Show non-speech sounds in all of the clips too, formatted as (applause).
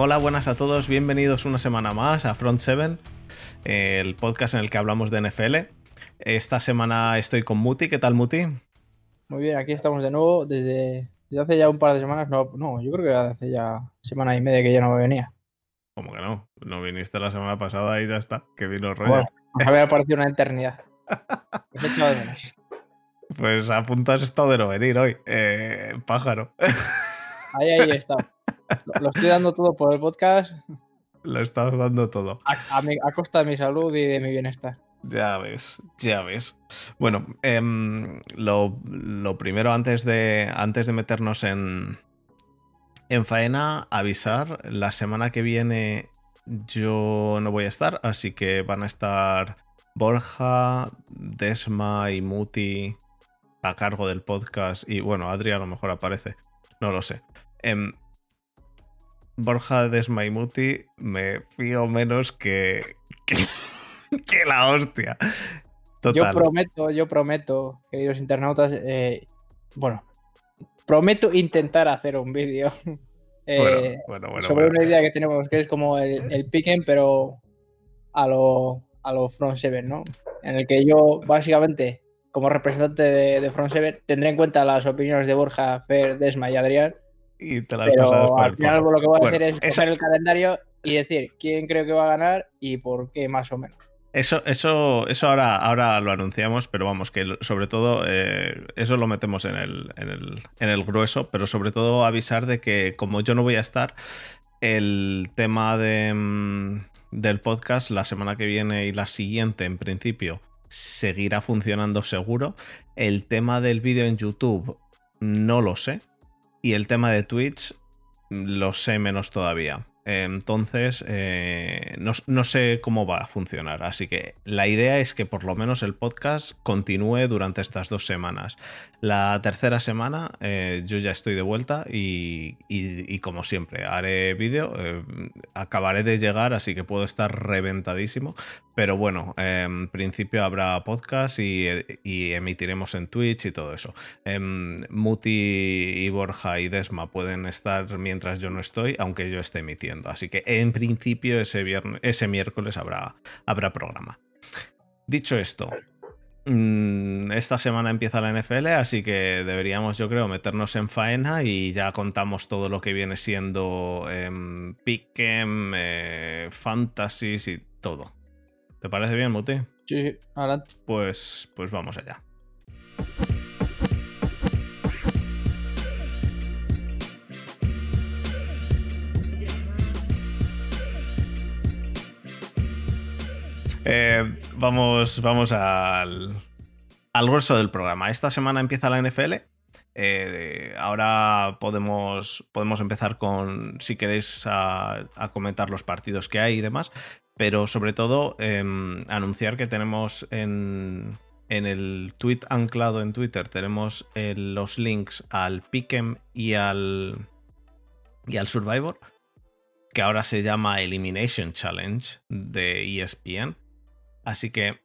Hola, buenas a todos, bienvenidos una semana más a Front 7, el podcast en el que hablamos de NFL. Esta semana estoy con Muti, ¿qué tal Muti? Muy bien, aquí estamos de nuevo desde, hace ya un par de semanas. No, no, yo creo que hace ya semana y media que ya no me venía. ¿Cómo que no? No viniste la semana pasada y ya está, que vino rollo. Bueno, me había parecido una eternidad. (laughs) de menos. Pues a punto has estado de no venir hoy, eh, pájaro. Ahí, ahí está. Lo estoy dando todo por el podcast. Lo estás dando todo. A, costa de mi salud y de mi bienestar. Ya ves, ya ves. Bueno, em, lo, primero antes de, antes de meternos en, en faena, avisar, la semana que viene yo no voy a estar, así que van a estar Borja, Desma y Muti a cargo del podcast. Y bueno, Adri a lo mejor aparece, no lo sé. Em, Borja, Desma y Muti me fío menos que, que, (laughs) la hostia. Yo prometo, yo prometo, queridos internautas, eh, bueno, prometo intentar hacer un vídeo (laughs) eh, sobre una idea que tenemos que es como el, el piquen, pero a lo, a lo Front 7, ¿no? En el que yo, básicamente, como representante de, Front 7, tendré en cuenta las opiniones de Borja, Fer, Desma y Adrián. Y te las pero al final lo que voy a hacer es coger el calendario y decir quién creo que va a ganar y por qué, más o menos. Eso, eso, eso ahora, ahora lo anunciamos, pero vamos, que sobre todo eh, eso lo metemos en el, en, el, en el grueso, pero sobre todo avisar de que como yo no voy a estar, el tema de, mm, del podcast la semana que viene y la siguiente, en principio, seguirá funcionando seguro. El tema del vídeo en YouTube no lo sé. Y el tema de Twitch lo sé menos todavía. Entonces, eh, no, sé cómo va a funcionar. Así que la idea es que por lo menos el podcast continúe durante estas dos semanas. La tercera semana eh, yo ya estoy de vuelta y, como siempre, haré vídeo. Eh, acabaré de llegar, así que puedo estar reventadísimo. Pero bueno, en principio habrá podcast y, emitiremos en Twitch y todo eso. Em, Muti y Borja y Desma pueden estar mientras yo no estoy, aunque yo esté emitiendo. Así que en principio ese, viernes, ese miércoles habrá, habrá programa. Dicho esto, mm, esta semana empieza la NFL, así que deberíamos, yo creo, meternos en faena y ya contamos todo lo que viene siendo eh, Pick'em, Fantasies y todo. ¿Te parece bien, Muti? Sí, adelante. Pues, pues vamos allá. Eh, vamos vamos al, al grueso del programa. Esta semana empieza la NFL. Eh, ahora podemos, podemos empezar con, si queréis, a, comentar los partidos que hay y demás pero sobre todo em, anunciar que tenemos en, el tweet anclado en Twitter, tenemos eh, los links al Pick'em y al, y al Survivor, que ahora se llama Elimination Challenge de ESPN. Así que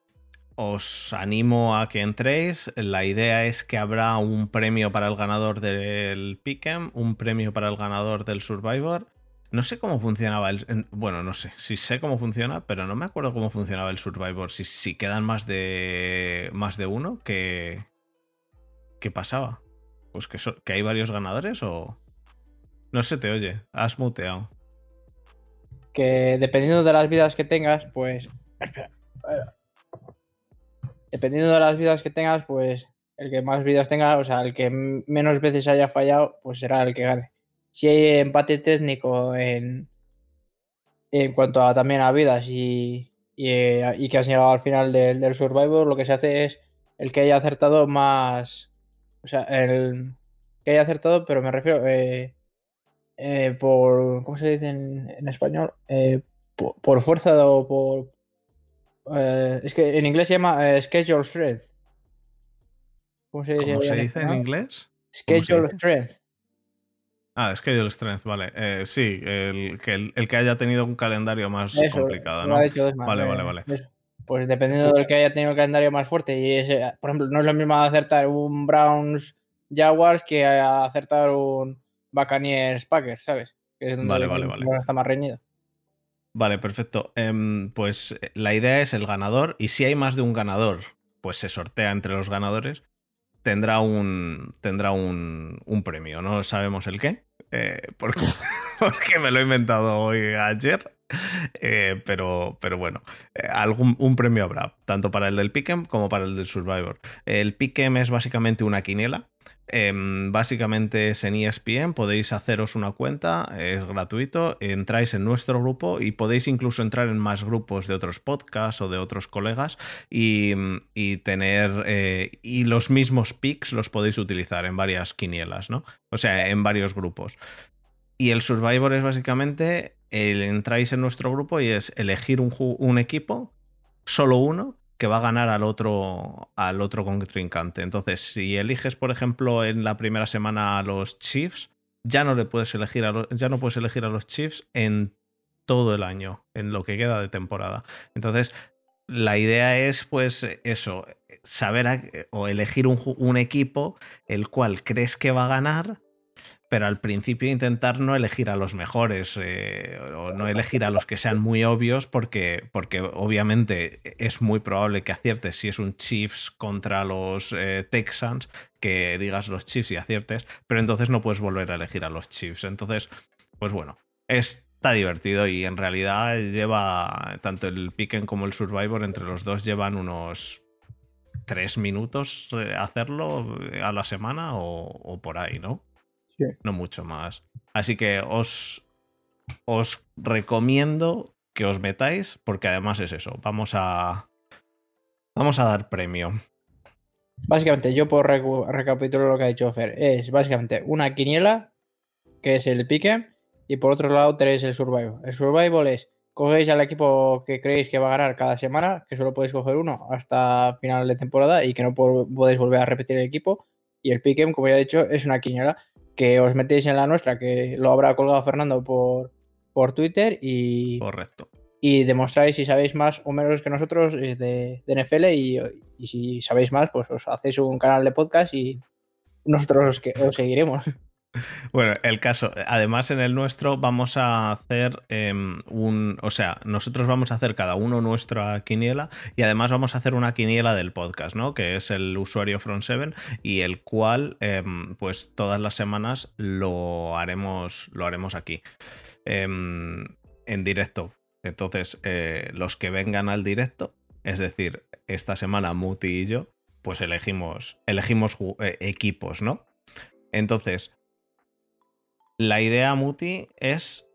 os animo a que entréis. La idea es que habrá un premio para el ganador del Pick'em, un premio para el ganador del Survivor no sé cómo funcionaba el. Bueno, no sé. Sí sé cómo funciona, pero no me acuerdo cómo funcionaba el Survivor. Si, si quedan más de. más de uno, ¿qué. ¿Qué pasaba? Pues que, hay varios ganadores o. No se te oye. Has muteado. Que dependiendo de las vidas que tengas, pues. Dependiendo de las vidas que tengas, pues. El que más vidas tenga, o sea, el que menos veces haya fallado, pues será el que gane si hay empate técnico en, en cuanto a también a vidas y, y, que has llegado al final del, del, Survivor, lo que se hace es el que haya acertado más. O sea, el que haya acertado, pero me refiero eh, eh, por. ¿Cómo se dice en, español? Eh, por, fuerza o por. es que en inglés se llama schedule strength. ¿Cómo se, dice en inglés? Schedule strength. Ah, Schedule Strength, vale. Eh, sí, el que, el, que haya tenido un calendario más complicado, ¿no? vale, vale, vale. Pues dependiendo del que haya tenido el calendario más fuerte, y ese, por ejemplo, no es lo mismo acertar un Browns Jaguars que acertar un Buccaneers Packers, ¿sabes? que es donde Vale, vale, vale. está más reñido. Vale, perfecto. Em, pues eh, la idea es el ganador y si hay más de un ganador, pues se sortea entre los ganadores. Tendrá un, tendrá un, un premio. No sabemos el qué, eh, porque, (laughs) porque me lo he inventado hoy ayer. Eh, pero, pero bueno, eh, algún un premio habrá, tanto para el del Pick'em como para el del Survivor. El Pick'em es básicamente una quiniela. Em, básicamente es en ESPN, podéis haceros una cuenta, es gratuito, entráis en nuestro grupo y podéis incluso entrar en más grupos de otros podcasts o de otros colegas y, tener eh, y los mismos picks los podéis utilizar en varias quinielas, ¿no? O sea, en varios grupos. Y el Survivor es básicamente el, entráis en nuestro grupo y es elegir un equipo, solo uno, que va a ganar al otro, al otro contrincante. Entonces, si eliges, por ejemplo, en la primera semana a los Chiefs, ya no le puedes elegir a los, ya no puedes elegir a los Chiefs en todo el año, en lo que queda de temporada. Entonces, la idea es, pues, eso, saber a- o elegir un, equipo el cual crees que va a ganar, pero al principio intentar no elegir a los mejores eh, o no elegir a los que sean muy obvios porque, porque obviamente es muy probable que aciertes si es un Chiefs contra los eh, Texans, que digas los Chiefs y aciertes, pero entonces no puedes volver a elegir a los Chiefs. Entonces, pues bueno, está divertido y en realidad lleva tanto el Piquen como el Survivor, entre los dos llevan unos tres minutos eh, hacerlo a la semana o, o por ahí, ¿no? Sí. no mucho más. Así que os, os recomiendo que os metáis, porque además es eso. Vamos a. Vamos a dar premio. Básicamente, yo por recapitular lo que ha dicho Fer, es básicamente una quiniela, que es el pique, y por otro lado tenéis el survival. El survival es, cogéis al equipo que creéis que va a ganar cada semana, que solo podéis coger uno hasta final de temporada y que no po- podéis volver a repetir el equipo. Y el pique, como ya he dicho, es una quiniela que os metéis en la nuestra, que lo habrá colgado Fernando por, por Twitter y, Correcto. y demostráis si sabéis más o menos que nosotros eh, de, de NFL y, y si sabéis más, pues os hacéis un canal de podcast y nosotros os, que- os seguiremos. (laughs) Bueno, el caso, además en el nuestro vamos a hacer em, un, o sea, nosotros vamos a hacer cada uno nuestra quiniela y además vamos a hacer una quiniela del podcast, ¿no? Que es el usuario From7 y el cual, em, pues todas las semanas lo haremos, lo haremos aquí em, en directo. Entonces, eh, los que vengan al directo, es decir, esta semana Muti y yo, pues elegimos, elegimos eh, equipos, ¿no? Entonces, la idea, Muti, es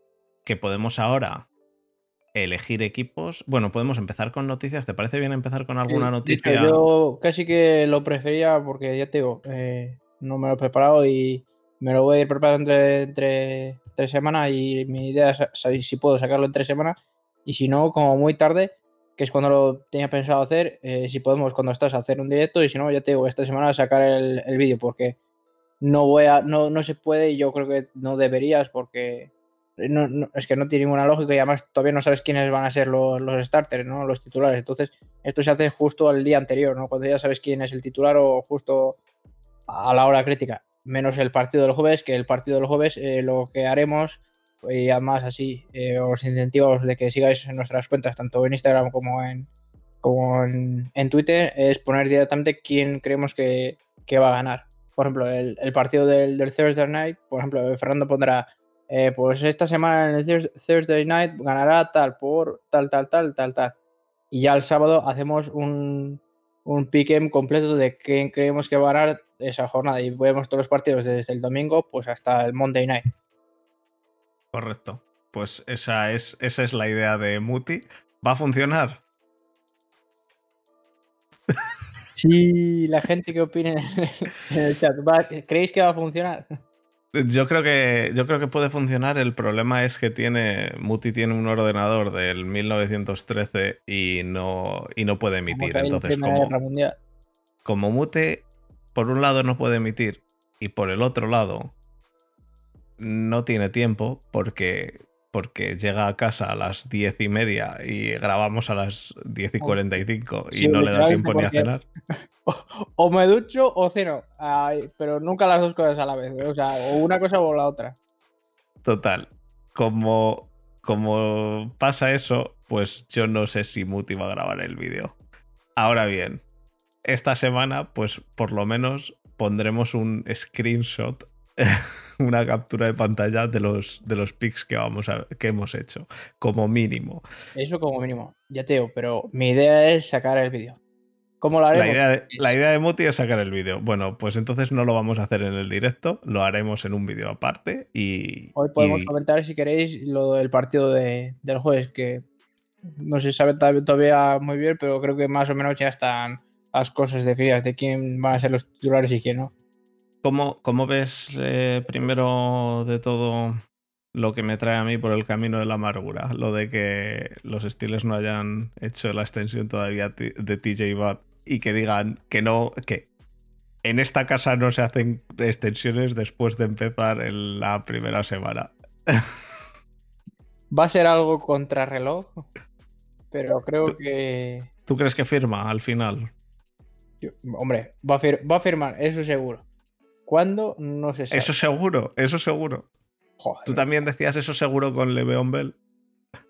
que podemos ahora elegir equipos. Bueno, podemos empezar con noticias. ¿Te parece bien empezar con alguna Eh, noticia? Yo casi que lo prefería porque ya te digo, eh, no me lo he preparado y me lo voy a ir preparando entre, entre tres semanas y mi idea es saber si puedo sacarlo en tres semanas y si no, como muy tarde, que es cuando lo tenía pensado hacer, eh, si podemos cuando estás a hacer un directo y si no, ya te digo, esta semana sacar el, el vídeo porque no voy a, no, no se puede y yo creo que no deberías porque no, es que no tiene ninguna lógica y además todavía no sabes quiénes van a ser los, los starters, ¿no? Los titulares. Entonces, esto se hace justo al día anterior, ¿no? Cuando ya sabes quién es el titular o justo a la hora crítica. Menos el partido del jueves, que el partido del jueves eh, lo que haremos, y además así eh, os incentivos de que sigáis en nuestras cuentas, tanto en Instagram como en, como en, en Twitter, es poner directamente quién creemos que, que va a ganar. Por ejemplo, el, partido del, Thursday Night, por ejemplo, Fernando pondrá, eh, pues esta semana en el Thurs- Thursday Night ganará tal por tal, tal, tal, tal, tal. Y ya el sábado hacemos un, un pick-em completo de quién creemos que va a ganar esa jornada. Y vemos todos los partidos desde el domingo pues hasta el Monday Night. Correcto. Pues esa es, esa es la idea de Muti. ¿Va a funcionar? (laughs) Sí, la gente que opine en el chat, ¿va- ¿creéis que va a funcionar? Yo creo que yo creo que puede funcionar. El problema es que tiene Muti tiene un ordenador del 1913 y no y no puede emitir. Como Entonces, como, como Mute por un lado no puede emitir y por el otro lado no tiene tiempo porque porque llega a casa a las diez y media y grabamos a las 10 y 45 y Sí, no le da tiempo ni a cenar. (laughs) O me ducho o ceno, Ay, pero nunca las dos cosas a la vez. ¿eh? O sea, o una cosa o la otra. Total. como, como pasa eso, pues yo no sé si Muti va a grabar el vídeo. Ahora bien, esta semana, pues por lo menos pondremos un screenshot, (laughs) (laughs) una captura de pantalla de los, de los pics que, vamos a, que hemos hecho, como mínimo. Eso como mínimo, ya te digo, pero mi idea es sacar el vídeo. ¿Cómo lo haremos? La idea, de, la idea de Muti es sacar el vídeo. Bueno, pues entonces no lo vamos a hacer en el directo, lo haremos en un vídeo aparte y... Hoy podemos y- comentar, si queréis, lo del partido de- del jueves, que no se sabe todavía muy bien, pero creo que más o menos ya están las cosas definidas de quién van a ser los titulares y quién no. ¿Cómo, cómo ves eh, primero de todo lo que me trae a mí por el camino de la amargura? Lo de que los Steelers no hayan hecho la extensión todavía de TJ Watt y que digan que no, que en esta casa no se hacen extensiones después de empezar en la primera semana. Va a ser algo contrarreloj, pero creo que. ¿Tú crees que firma al final? yo- hombre, va a, fir- va a firmar, eso seguro. ¿Cuándo? No se sabe. Eso seguro, eso seguro. Joder, Tú también decías eso seguro con Le'Veon Bell.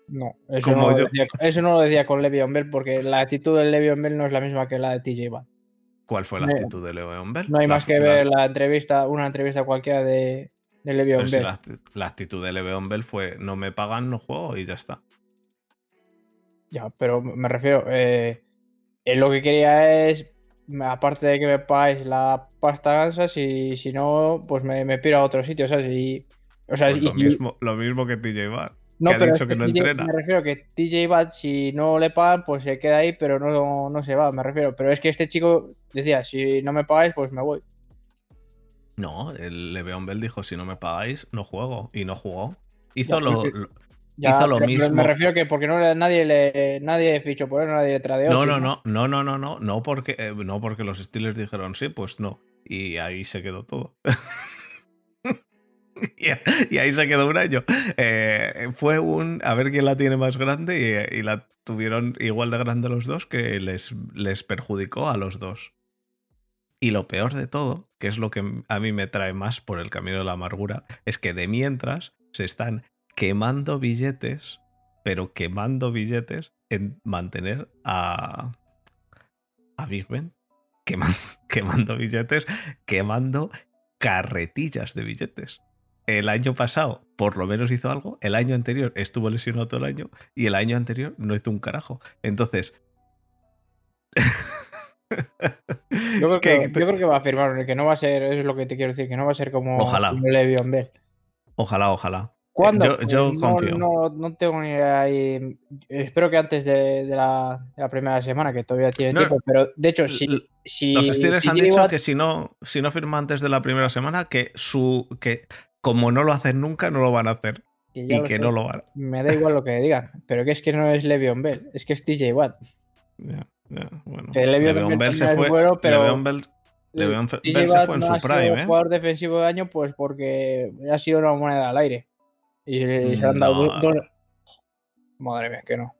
no, eso no, lo decía, eso no lo decía con Le'Veon Bell porque la actitud de Le'Veon Bell no es la misma que la de TJ Watt. ¿Cuál fue la No- actitud de Le'Veon Bell? No hay La- más que la- ver la entrevista, una entrevista cualquiera de, de Le'Veon Bell. la actitud de Le'Veon Bell fue no me pagan, no juego y ya está. Ya, pero me refiero, eh, él lo que quería es, aparte de que me pagáis la pasta gansa, si, si no, pues me, me piro a otro sitio, ¿sabes? Y, o sea, Pues y- lo, y- mismo, lo mismo que TJ Watt. no, que ha pero dicho es que no TJ entrena. Me refiero que TJ Watt, si no le pagan, pues se queda ahí, pero no, no se va, me refiero. Pero es que este chico decía, si no me pagáis, pues me voy. No, el Le'Veon Bell dijo si no me pagáis, no juego. Y no jugó. Hizo Ya, lo, porque- lo- Ya, Hizo lo pero- pero mismo. Me refiero que porque no nadie le nadie fichó por él, nadie le tradeó. No, no, no, no, no, no, no, no porque, eh, no porque los Steelers dijeron sí, pues no. Y ahí se quedó todo. (laughs) y, y ahí se quedó un año. Eh, fue un a ver quién la tiene más grande y, y la tuvieron igual de grande los dos que les, les perjudicó a los dos. Y lo peor de todo, que es lo que a mí me trae más por el camino de la amargura, es que de mientras se están quemando billetes, pero quemando billetes en mantener a, a Big Ben, queman- (laughs) quemando billetes, quemando carretillas de billetes. El año pasado por lo menos hizo algo, el año anterior estuvo lesionado todo el año y el año anterior no hizo un carajo. Entonces... Yo creo, (laughs) que, que- yo creo que va a firmar, que no va a ser, eso es lo que te quiero decir, que no va a ser como, Ojalá. como Le'Veon Bell. Ojalá, ojalá. ¿Cuándo? Yo- yo Pues confío. No, no tengo ni idea. y espero que antes de, de la, de la primera semana, que todavía tiene No, tiempo. Pero de hecho, si, si Los Steelers han dicho Watt- que si no, si no firma antes de la primera semana, que su que como no lo hacen nunca, no lo van a hacer. que Y que sé, no lo van a. Me da igual lo que digan, pero que es que no es Le'Veon Bell, es que es TJ Watt. Ya, ya, bueno. Que Le'Veon Le'Veon Bell Bell se fue. bueno, pero- Le'Veon Bell, TJ Bell se fue en no su ha sido prime, ¿eh? jugador defensivo de año, pues porque ha sido una moneda al aire. Y se, se han dado No. dos- Madre mía, que no.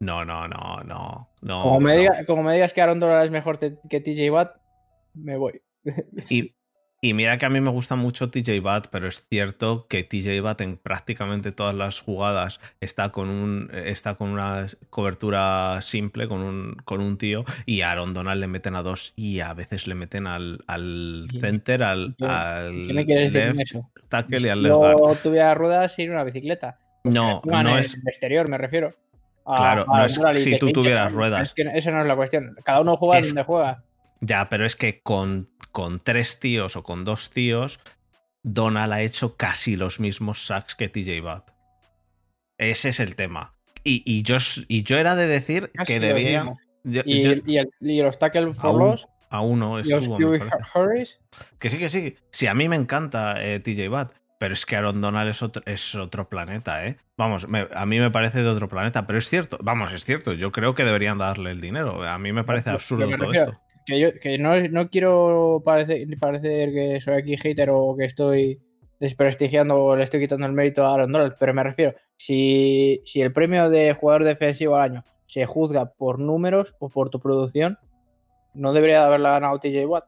No, no, no, no. no como, me no. diga- como me digas que Aaron Donald es mejor que TJ Watt, me voy. Y, y mira que a mí me gusta mucho TJ Watt, pero es cierto que TJ Watt en prácticamente todas las jugadas está con un está con una cobertura simple, con un, con un tío, y a Aaron Donald le meten a dos y a veces le meten al, al ¿Y- center, al, al ¿Qué me decir eso? tackle y al left guard. yo tuviera ruedas sin una bicicleta. No, en no el es. exterior, me refiero. A- Claro, a no es y si tú tuvieras ruedas. Es que esa no es la cuestión. Cada uno juega Es- donde juega. Ya, pero es que con, con tres tíos o con dos tíos, Donald ha hecho casi los mismos sacks que TJ Watt. Ese es el tema. Y, y yo, y yo era de decir Casi que debía. yo- Y, yo- y el- y los tackle for a uno los estuvo, me. Que sí, que sí. Sí, a mí me encanta eh, TJ Watt. Pero es que Aaron Donald es otro, es otro planeta, ¿eh? Vamos, me- a mí me parece de otro planeta. Pero es cierto, vamos, es cierto. Yo creo que deberían darle el dinero. A mí me parece absurdo me todo esto. Que yo que no, no quiero parecer, parecer que soy aquí hater o que estoy desprestigiando o le estoy quitando el mérito a Aaron Donald, pero me refiero, si, si el premio de jugador defensivo al año se juzga por números o por tu producción, no debería de haberla ganado TJ Watt.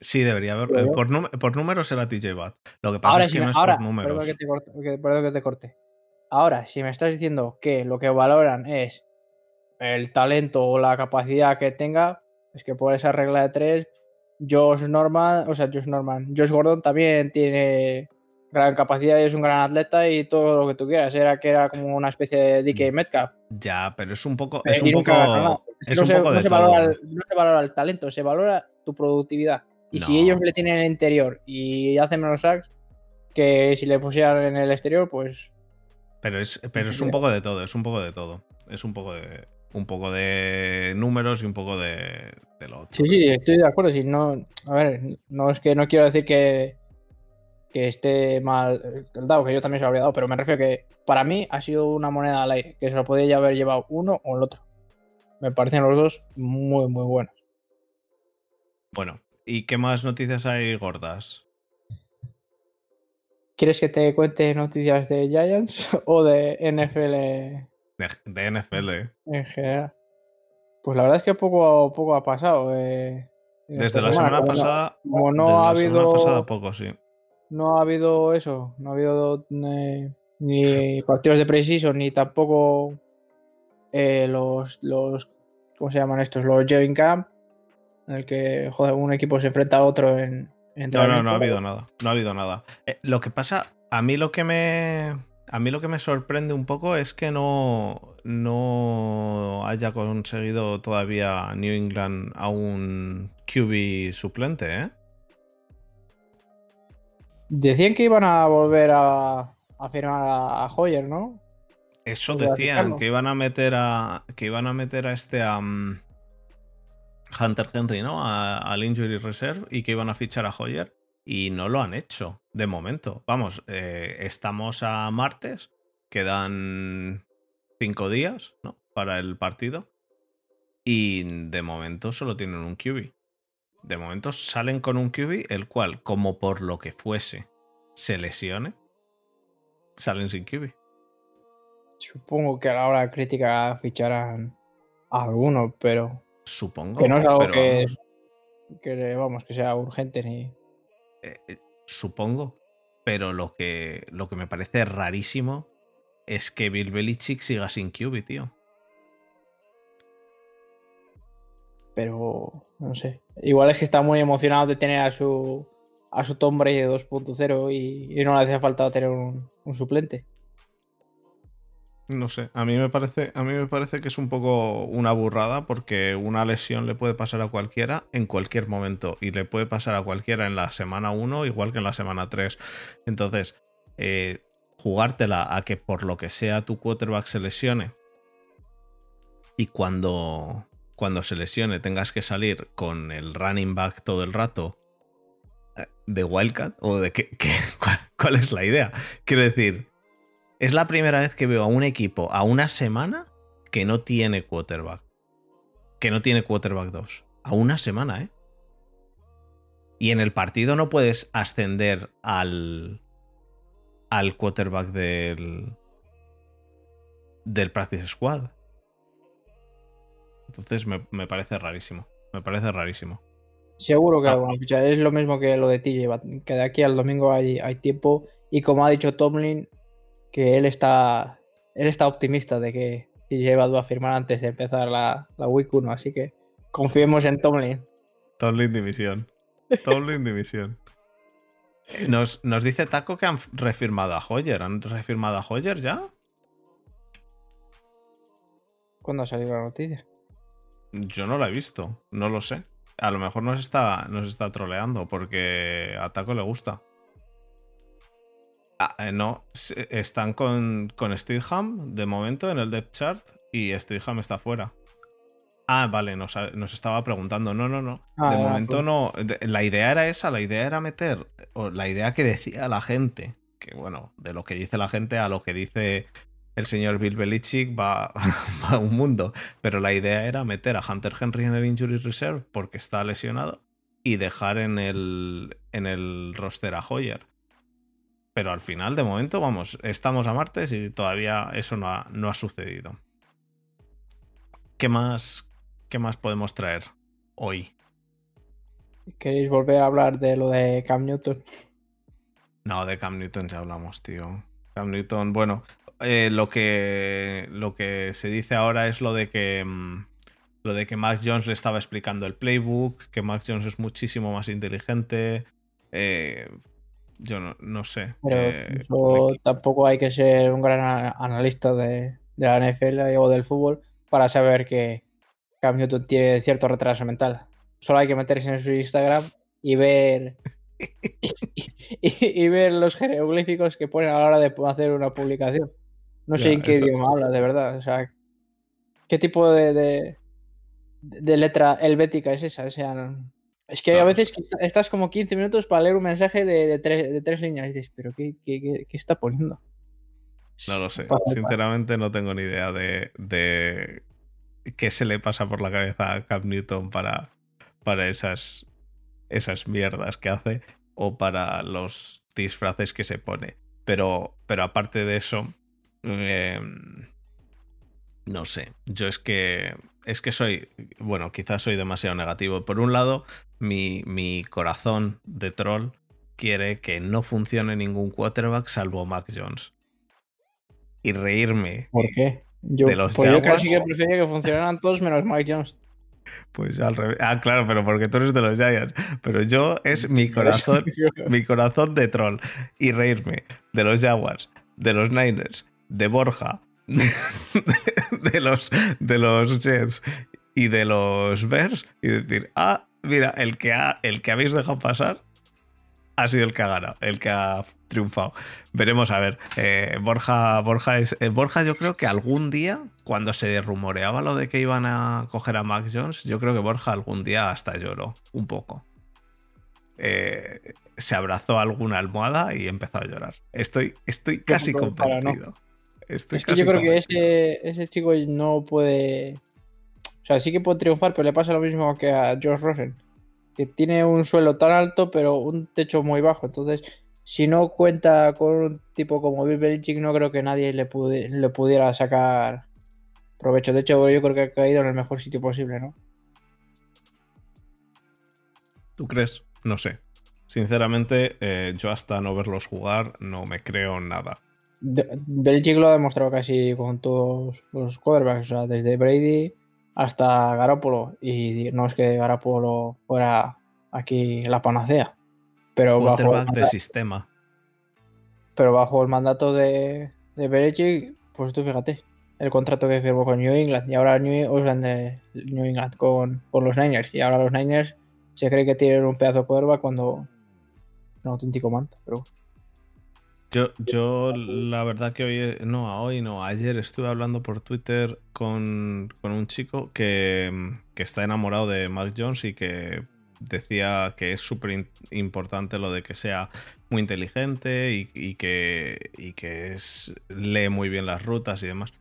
Sí, debería haber. Eh, Por, números era TJ Watt. Lo que pasa Ahora es que me- no es ahora, por números. Perdón que, te corte, que- perdón que te corte. Ahora, si me estás diciendo que lo que valoran es el talento o la capacidad que tenga, es que por esa regla de tres, Josh Norman, o sea, Josh Norman, Josh Gordon también tiene gran capacidad y es un gran atleta y todo lo que tú quieras. Era que era como una especie de Mm. DK Metcalf. Ya, pero es un poco. Es un poco. Es no un se, poco no de se todo. valora el, no se valora el talento, se valora tu productividad. Y si ellos le tienen en el interior y hacen menos sacks, que si le pusieran en el exterior, pues Pero es, pero es un poco de todo, es un poco de todo. Es un poco de. Un poco de números y un poco de, de lo otro. Sí, sí, estoy de acuerdo. Si no, a ver, no es que no quiero decir que, que esté mal el dado, que yo también se lo habría dado, pero me refiero que para mí ha sido una moneda al aire, que se lo podía ya haber llevado uno o el otro. Me parecen los dos muy, muy buenos. Bueno, ¿y qué más noticias hay gordas? ¿Quieres que te cuente noticias de Giants (laughs) o de NFL De, NFL. eh. en general? Pues la verdad es que poco, poco ha pasado. eh, Desde la semana como no- pasada. como no desde ha la semana habido- pasada poco, sí. no ha habido eso, no ha habido eh, ni partidos de precision ni tampoco eh, los, los, ¿cómo se llaman estos? Los Joint Camp, en el que joder, un equipo se enfrenta a otro en, en No, no, no ha habido nada. No ha habido nada. Lo que pasa, a mí lo que me. A mí lo que me sorprende un poco es que no, no haya conseguido todavía New England a un QB suplente, ¿eh? Decían que iban a volver a, a firmar a, a Hoyer, ¿no? Eso decían, que iban a meter a. que iban a meter a este a Hunter Henry, ¿no? Al Injury Reserve y que iban a fichar a Hoyer. Y no lo han hecho, de momento. Vamos, eh, estamos a martes, quedan cinco días, ¿no? Para el partido. Y de momento solo tienen un QB. De momento salen con un QB, el cual, como por lo que fuese, se lesione, salen sin QB. Supongo que a la hora de crítica ficharán a alguno, pero Supongo. que no es algo que, vamos, que, vamos, que sea urgente ni... eh, eh, supongo. Pero lo que, lo que me parece rarísimo es que Bill Belichick siga sin QB, tío. Pero no sé. Igual es que está muy emocionado de tener a su a su Tom Brady 2.0 y, y no le hacía falta tener un, un suplente. No sé, a mí me parece, a mí me parece que es un poco una burrada porque una lesión le puede pasar a cualquiera en cualquier momento y le puede pasar a cualquiera en la semana 1 igual que en la semana 3. Entonces, eh, jugártela a que por lo que sea tu quarterback se lesione y cuando, cuando se lesione tengas que salir con el running back todo el rato eh, de Wildcat o de qué, (laughs) cuál es la idea. Quiero decir, es la primera vez que veo a un equipo a una semana que no tiene quarterback. Que no tiene quarterback 2. A una semana, ¿eh? Y en el partido no puedes ascender al. al quarterback del. del Practice Squad. Entonces me, me parece rarísimo. Me parece rarísimo. Seguro que Ah. ficha. Es lo mismo que lo de TJ que de aquí al domingo hay, hay tiempo. Y como ha dicho Tomlin, que él está él está optimista de que TJ Watt va a firmar antes de empezar la, la Week 1. Así que confiemos en Tomlin. Tomlin dimisión. Tomlin dimisión. Nos, nos dice Taco que han refirmado a Hoyer. ¿Han refirmado a Hoyer ya? ¿Cuándo ha salido la noticia? Yo no la he visto, no lo sé. A lo mejor nos está, nos está troleando porque a Taco le gusta. Ah, eh, no, están con, con Steadham de momento en el depth chart y Steadham está fuera. Ah, vale, nos, nos estaba preguntando. No, no, no. Ah, de momento pues. no. de- la idea era esa, la idea era meter, o la idea que decía la gente, que bueno, de lo que dice la gente a lo que dice el señor Bill Belichick va, (laughs) va un mundo. Pero la idea era meter a Hunter Henry en el Injury Reserve porque está lesionado y dejar en el, en el roster a Hoyer. Pero al final, de momento, vamos, estamos a martes y todavía eso no ha, no ha sucedido. ¿Qué más, ¿Qué más podemos traer hoy? ¿Queréis volver a hablar de lo de Cam Newton? No, de Cam Newton ya hablamos, tío. Cam Newton, bueno, eh, lo, que, lo que se dice ahora es lo de que. mm, lo de que Max Jones le estaba explicando el playbook, que Max Jones es muchísimo más inteligente. eh, yo no, no sé. Pero eh, tampoco hay que ser un gran analista de, de la NFL o del fútbol para saber que Cam Newton tiene cierto retraso mental. Solo hay que meterse en su Instagram y ver (laughs) y, y ver los jeroglíficos que ponen a la hora de hacer una publicación. No sé en qué idioma habla, de verdad. O sea, ¿qué tipo de, de, de letra helvética es esa? O sea, no- es que No, a no veces est- estás como 15 minutos para leer un mensaje de, de tres, de tres líneas y dices, ¿pero qué, qué- qué- qué está poniendo? No lo sé. Sinceramente no tengo ni idea de, de qué se le pasa por la cabeza a Cam Newton para, para esas, esas mierdas que hace o para los disfraces que se pone. Pero, pero aparte de eso, eh, no sé. Yo es que es que soy, bueno, quizás soy demasiado negativo. Por un lado, mi, mi corazón de troll quiere que no funcione ningún quarterback salvo Mac Jones. Y reírme. ¿Por qué? Yo, De los pues yo casi que prefería que funcionaran todos menos Mike Jones. Pues al revés. Ah, claro, pero porque tú eres de los Giants. Pero yo es mi (laughs) corazón, mi corazón de troll. Y reírme de los Jaguars, de los Niners, de Borja, de, (laughs) de los, de los Jets y de los Bears. Y decir, ah, mira, el que, ha, el que habéis dejado pasar ha sido el que ha ganado, el que ha triunfado. Veremos a ver. Eh, Borja, Borja es. eh, Borja, yo creo que algún día, cuando se rumoreaba lo de que iban a coger a Max Jones, yo creo que Borja algún día hasta lloró un poco. Eh, se abrazó a alguna almohada y empezó a llorar. Estoy, estoy casi no. convencido. Estoy Es que casi yo creo que ese, ese chico no puede. O sea, sí que puede triunfar, pero le pasa lo mismo que a Josh Rosen. Que tiene un suelo tan alto, pero un techo muy bajo. Entonces, si no cuenta con un tipo como Bill Belichick, no creo que nadie le, pudiera sacar provecho. De hecho, yo creo que ha caído en el mejor sitio posible, ¿no? ¿Tú crees? No sé. Sinceramente, eh, yo hasta no verlos jugar no me creo nada. Belichick lo ha demostrado casi con todos los quarterbacks, o sea, desde Brady hasta Garoppolo. Y no es que Garoppolo fuera aquí la panacea, pero bajo, el de sistema. pero bajo el mandato de, de Belichick, pues tú fíjate, el contrato que firmó con New England y ahora New, de New England con, con los Niners. Y ahora los Niners se cree que tienen un pedazo de quarterback cuando un auténtico manta, pero Yo, yo la verdad que hoy, no, hoy no, ayer estuve hablando por Twitter con, con un chico que, que está enamorado de Mac Jones y que decía que es súper importante lo de que sea muy inteligente y, y que, y que es, lee muy bien las rutas y demás.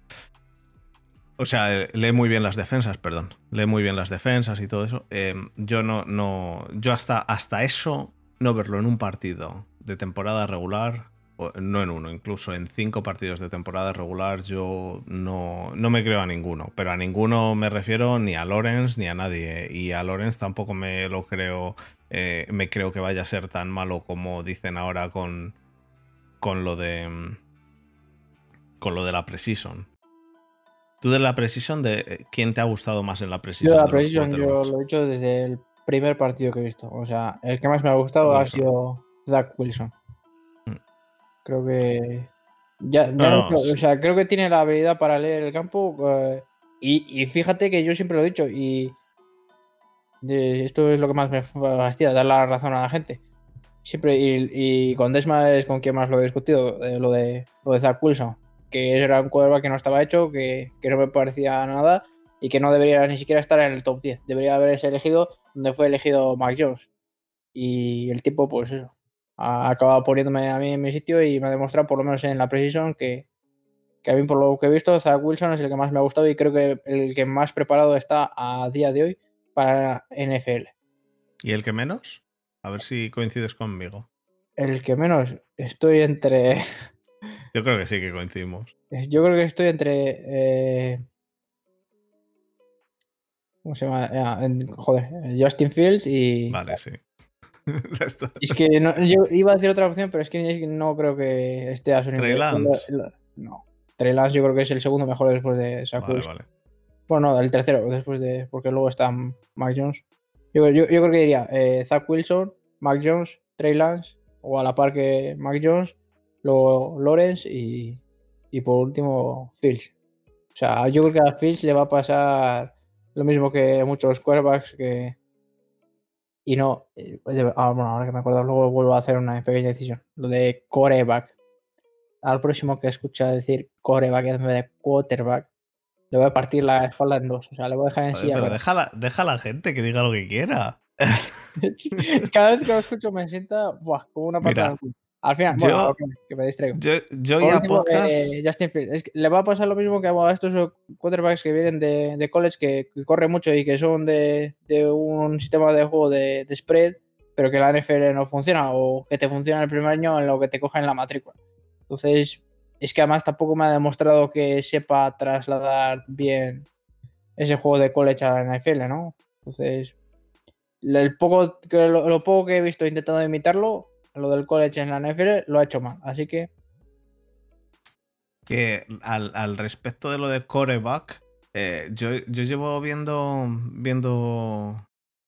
O sea, lee muy bien las defensas, perdón. Lee muy bien las defensas y todo eso. Eh, yo no, no. Yo hasta, hasta eso, no verlo en un partido de temporada regular, no en uno, incluso en cinco partidos de temporada regular, yo no, no me creo a ninguno. Pero a ninguno me refiero ni a Lawrence ni a nadie. Y a Lawrence tampoco me lo creo. eh, me creo que vaya a ser tan malo como dicen ahora con. con lo de. mm, con lo de la Precision. Tú de la Precision, de eh, ¿quién te ha gustado más en la Precision? Yo la de los Precision yo lo he hecho desde el primer partido que he visto. O sea, el que más me ha gustado ha sido Zach Wilson. Creo que. Ya, ya No, creo-. O sea, creo que tiene la habilidad para leer el campo. eh, y, y fíjate que yo siempre lo he dicho. Y de- esto es lo que más me fastidia, dar la razón a la gente. Siempre, y, y con Desma es con quien más lo he discutido, eh, lo de lo de Zach Wilson. Que era un quarterback que no estaba hecho, que, que no me parecía nada y que no debería ni siquiera estar en el top 10. Debería haberse elegido donde fue elegido Mac Jones. Y el tipo, pues eso, ha acabado poniéndome a mí en mi sitio y me ha demostrado, por lo menos en la Precision, que, que a mí, por lo que he visto, Zach Wilson es el que más me ha gustado y creo que el que más preparado está a día de hoy para NFL. ¿Y el que menos? A ver si coincides conmigo. El que menos estoy entre. (laughs) Yo creo que sí que coincidimos. Yo creo que estoy entre. eh, ¿Cómo se llama? Ah, joder, Justin Fields y. Vale, sí. (laughs) Es que no- yo iba a decir otra opción, pero es que, no creo que esté a su Trey nivel. Lance. Lo- lo- No. Trey Lance yo creo que es el segundo mejor después de Zach Vale. Bueno, no, el tercero, después de. Porque luego está Mac Jones. Yo, yo, yo creo que diría eh, Zach Wilson, Mac Jones, Trey Lance, o a la par que Mac Jones, luego Lawrence y, y por último Fields. O sea, yo creo que a Fields le va a pasar lo mismo que muchos quarterbacks que. Y no. eh, ah, bueno, ahora que me acuerdo, luego vuelvo a hacer una pequeña decisión. Lo de coreback. Al próximo que escucha decir coreback en vez de quarterback, le voy a partir la espalda en dos. O sea, le voy a dejar en Joder, silla. pero de deja la, deja a la gente que diga lo que quiera. (laughs) Cada vez que lo escucho me sienta buah, como una patada Mira. Al final, yo- bueno, ok, que me distraigo. Yo, yo ya último, podcast. eh, Justin Fields. Es que le va a pasar lo mismo que a estos quarterbacks que vienen de, de college, que, que corren mucho y que son de, de un sistema de juego de, de spread, pero que la NFL no funciona, o que te funciona el primer año en lo que te cogen la matrícula. Entonces, es que además tampoco me ha demostrado que sepa trasladar bien ese juego de college a la NFL, ¿no? Entonces, el poco que, lo, lo poco que he visto intentando imitarlo, lo del college en la NFL, lo ha hecho mal. Así que que al, al respecto de lo de coreback, eh, yo, yo llevo viendo, viendo,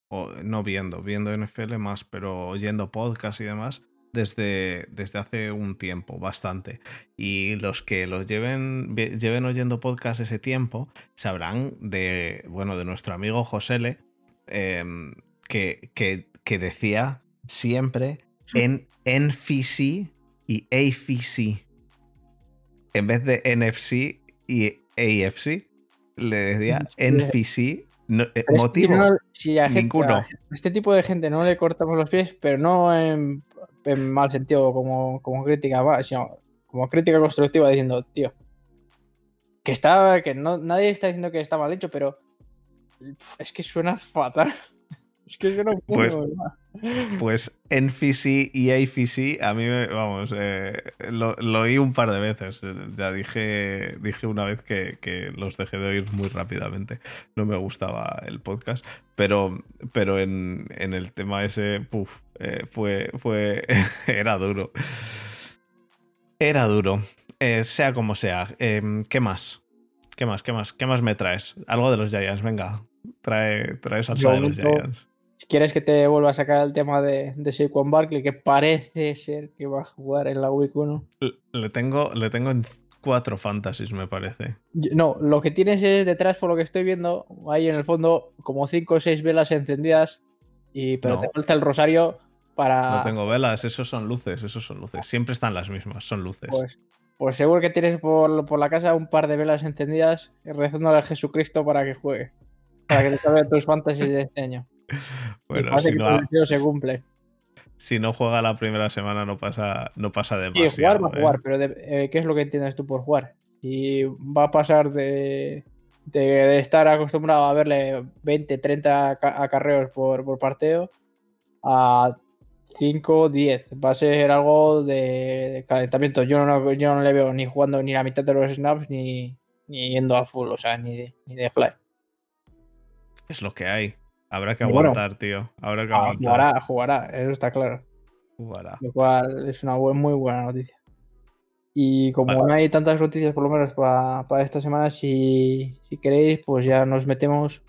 o no viendo, viendo NFL más, pero oyendo podcast y demás desde, desde hace un tiempo, bastante. Y los que los lleven, ve- lleven oyendo podcast ese tiempo sabrán de, bueno, de nuestro amigo Josele, em, que, que, que decía siempre en NFC y AFC en vez de NFC y AFC, le decía NFC. no- eh, motivo. no- si a gente- ninguno. a este tipo de gente no le cortamos los pies, pero no en, en mal sentido como, como crítica, sino como crítica constructiva diciendo, tío, que está, que no, nadie está diciendo que está mal hecho, pero es que suena fatal. (laughs) Es que suena muy Pues- mal. Pues NFC y AFC, a mí, vamos, eh, lo, lo oí un par de veces. Eh, Ya dije, dije una vez que, que los dejé de oír muy rápidamente. No me gustaba el podcast, pero, pero en, en el tema ese, puf, eh, fue, fue, (laughs) era duro. Era duro. Eh, sea como sea. Em, ¿Qué más? ¿Qué más? ¿Qué más? ¿Qué más me traes? Algo de los Giants, venga. Trae, trae salsa Yo de los Giants. Si quieres que te vuelva a sacar el tema de, de Saquon Barkley, que parece ser que va a jugar en la Week 1. Le- tengo, le tengo en cuatro fantasies, me parece. No, lo que tienes es detrás, por lo que estoy viendo, ahí en el fondo, como 5 o 6 velas encendidas, y, pero No. te falta el rosario para. No tengo velas, esos son luces, esos son luces. Siempre están las mismas, son luces. Pues, pues seguro que tienes por, por la casa un par de velas encendidas rezándole a Jesucristo para que juegue. Para que te salven tus fantasies de este año. (laughs) bueno, si que no, se cumple. si no juega la primera semana no pasa, no pasa Sí, demasiado. jugar va a ¿eh? jugar, pero de- eh, ¿qué es lo que entiendes tú por jugar? Y va a pasar de, de, de estar acostumbrado a verle 20, 30 ca- acarreos por, por parteo a 5, 10. Va a ser algo de, de calentamiento. Yo no, yo no le veo ni jugando ni la mitad de los snaps ni, ni yendo a full, o sea, ni de, ni de fly. Es lo que hay. Habrá que bueno, aguantar, tío. Habrá que Ah, aguantar. jugará, jugará, eso está claro. Jugará. Lo cual es una buen- muy buena noticia. Y como Vale. no hay tantas noticias, por lo menos para, para esta semana, si, si queréis, pues ya nos metemos.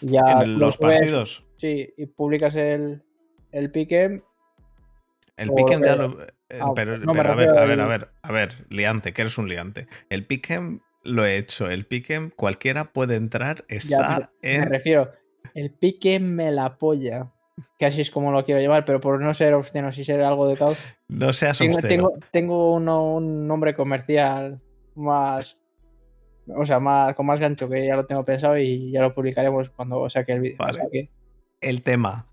Ya En el- los partidos, Sí, y publicas el, el pique. el lo ya lo. eh, Ah, pero no, me pero a ver, a ver, a ver, a ver, liante, que eres un liante. El pick'em lo he hecho. El pick'em, cualquiera puede entrar, Ya, está me en. refiero, el pique me la polla. Que así es como lo quiero llevar, pero por no ser obsceno, si ser algo de caos. No seas Tengo, obsceno. tengo, tengo uno- un nombre comercial más. O sea, más, con más gancho que ya lo tengo pensado y ya lo publicaremos cuando saque el vídeo. O Vale. sea que- el tema.